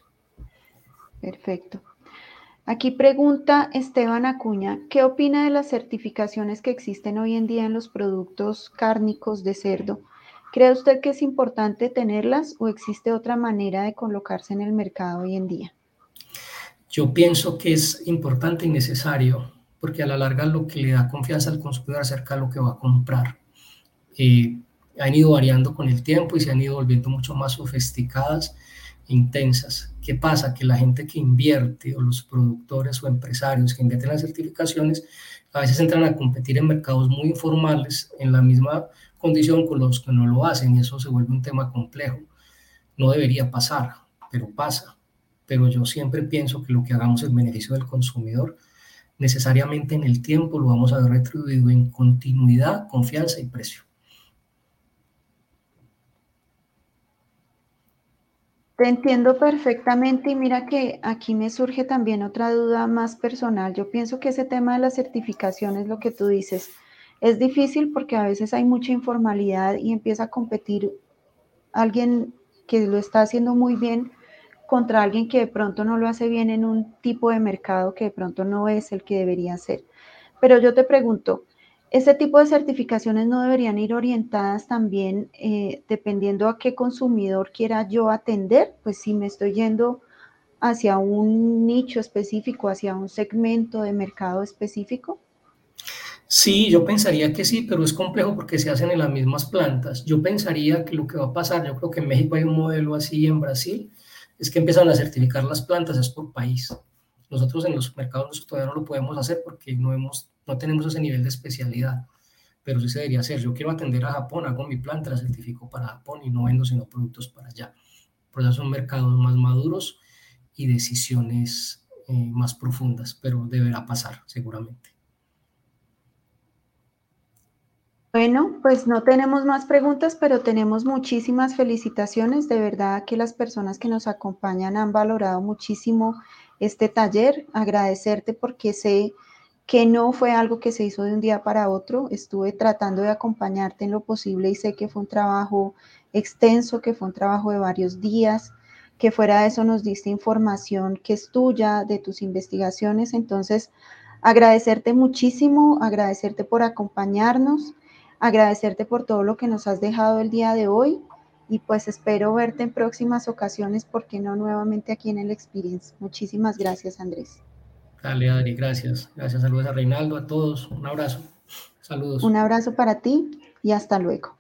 Perfecto. Aquí pregunta Esteban Acuña, ¿qué opina de las certificaciones que existen hoy en día en los productos cárnicos de cerdo? ¿Cree usted que es importante tenerlas o existe otra manera de colocarse en el mercado hoy en día? Yo pienso que es importante y necesario porque a la larga lo que le da confianza al consumidor acerca de lo que va a comprar. Eh, han ido variando con el tiempo y se han ido volviendo mucho más sofisticadas intensas. ¿Qué pasa? Que la gente que invierte o los productores o empresarios que invierten en las certificaciones a veces entran a competir en mercados muy informales en la misma condición con los que no lo hacen y eso se vuelve un tema complejo. No debería pasar, pero pasa. Pero yo siempre pienso que lo que hagamos en beneficio del consumidor, necesariamente en el tiempo lo vamos a ver retribuido en continuidad, confianza y precio. Te entiendo perfectamente y mira que aquí me surge también otra duda más personal. Yo pienso que ese tema de la certificación es lo que tú dices. Es difícil porque a veces hay mucha informalidad y empieza a competir alguien que lo está haciendo muy bien contra alguien que de pronto no lo hace bien en un tipo de mercado que de pronto no es el que debería ser. Pero yo te pregunto, este tipo de certificaciones no deberían ir orientadas también eh, dependiendo a qué consumidor quiera yo atender, pues si me estoy yendo hacia un nicho específico, hacia un segmento de mercado específico. Sí, yo pensaría que sí, pero es complejo porque se hacen en las mismas plantas. Yo pensaría que lo que va a pasar, yo creo que en México hay un modelo así, en Brasil, es que empiezan a certificar las plantas, es por país. Nosotros en los mercados todavía no lo podemos hacer porque no hemos no tenemos ese nivel de especialidad, pero sí se debería hacer. Yo quiero atender a Japón, hago mi planta, la certifico para Japón y no vendo sino productos para allá. Por eso son mercados más maduros y decisiones eh, más profundas, pero deberá pasar seguramente. Bueno, pues no tenemos más preguntas, pero tenemos muchísimas felicitaciones. De verdad que las personas que nos acompañan han valorado muchísimo este taller. Agradecerte porque sé que no fue algo que se hizo de un día para otro. Estuve tratando de acompañarte en lo posible y sé que fue un trabajo extenso, que fue un trabajo de varios días, que fuera de eso nos diste información que es tuya, de tus investigaciones. Entonces, agradecerte muchísimo, agradecerte por acompañarnos, agradecerte por todo lo que nos has dejado el día de hoy y pues espero verte en próximas ocasiones, porque no nuevamente aquí en el Experience. Muchísimas gracias, Andrés. Dale, Adri, gracias. Gracias, saludos a Reinaldo, a todos. Un abrazo. Saludos. Un abrazo para ti y hasta luego.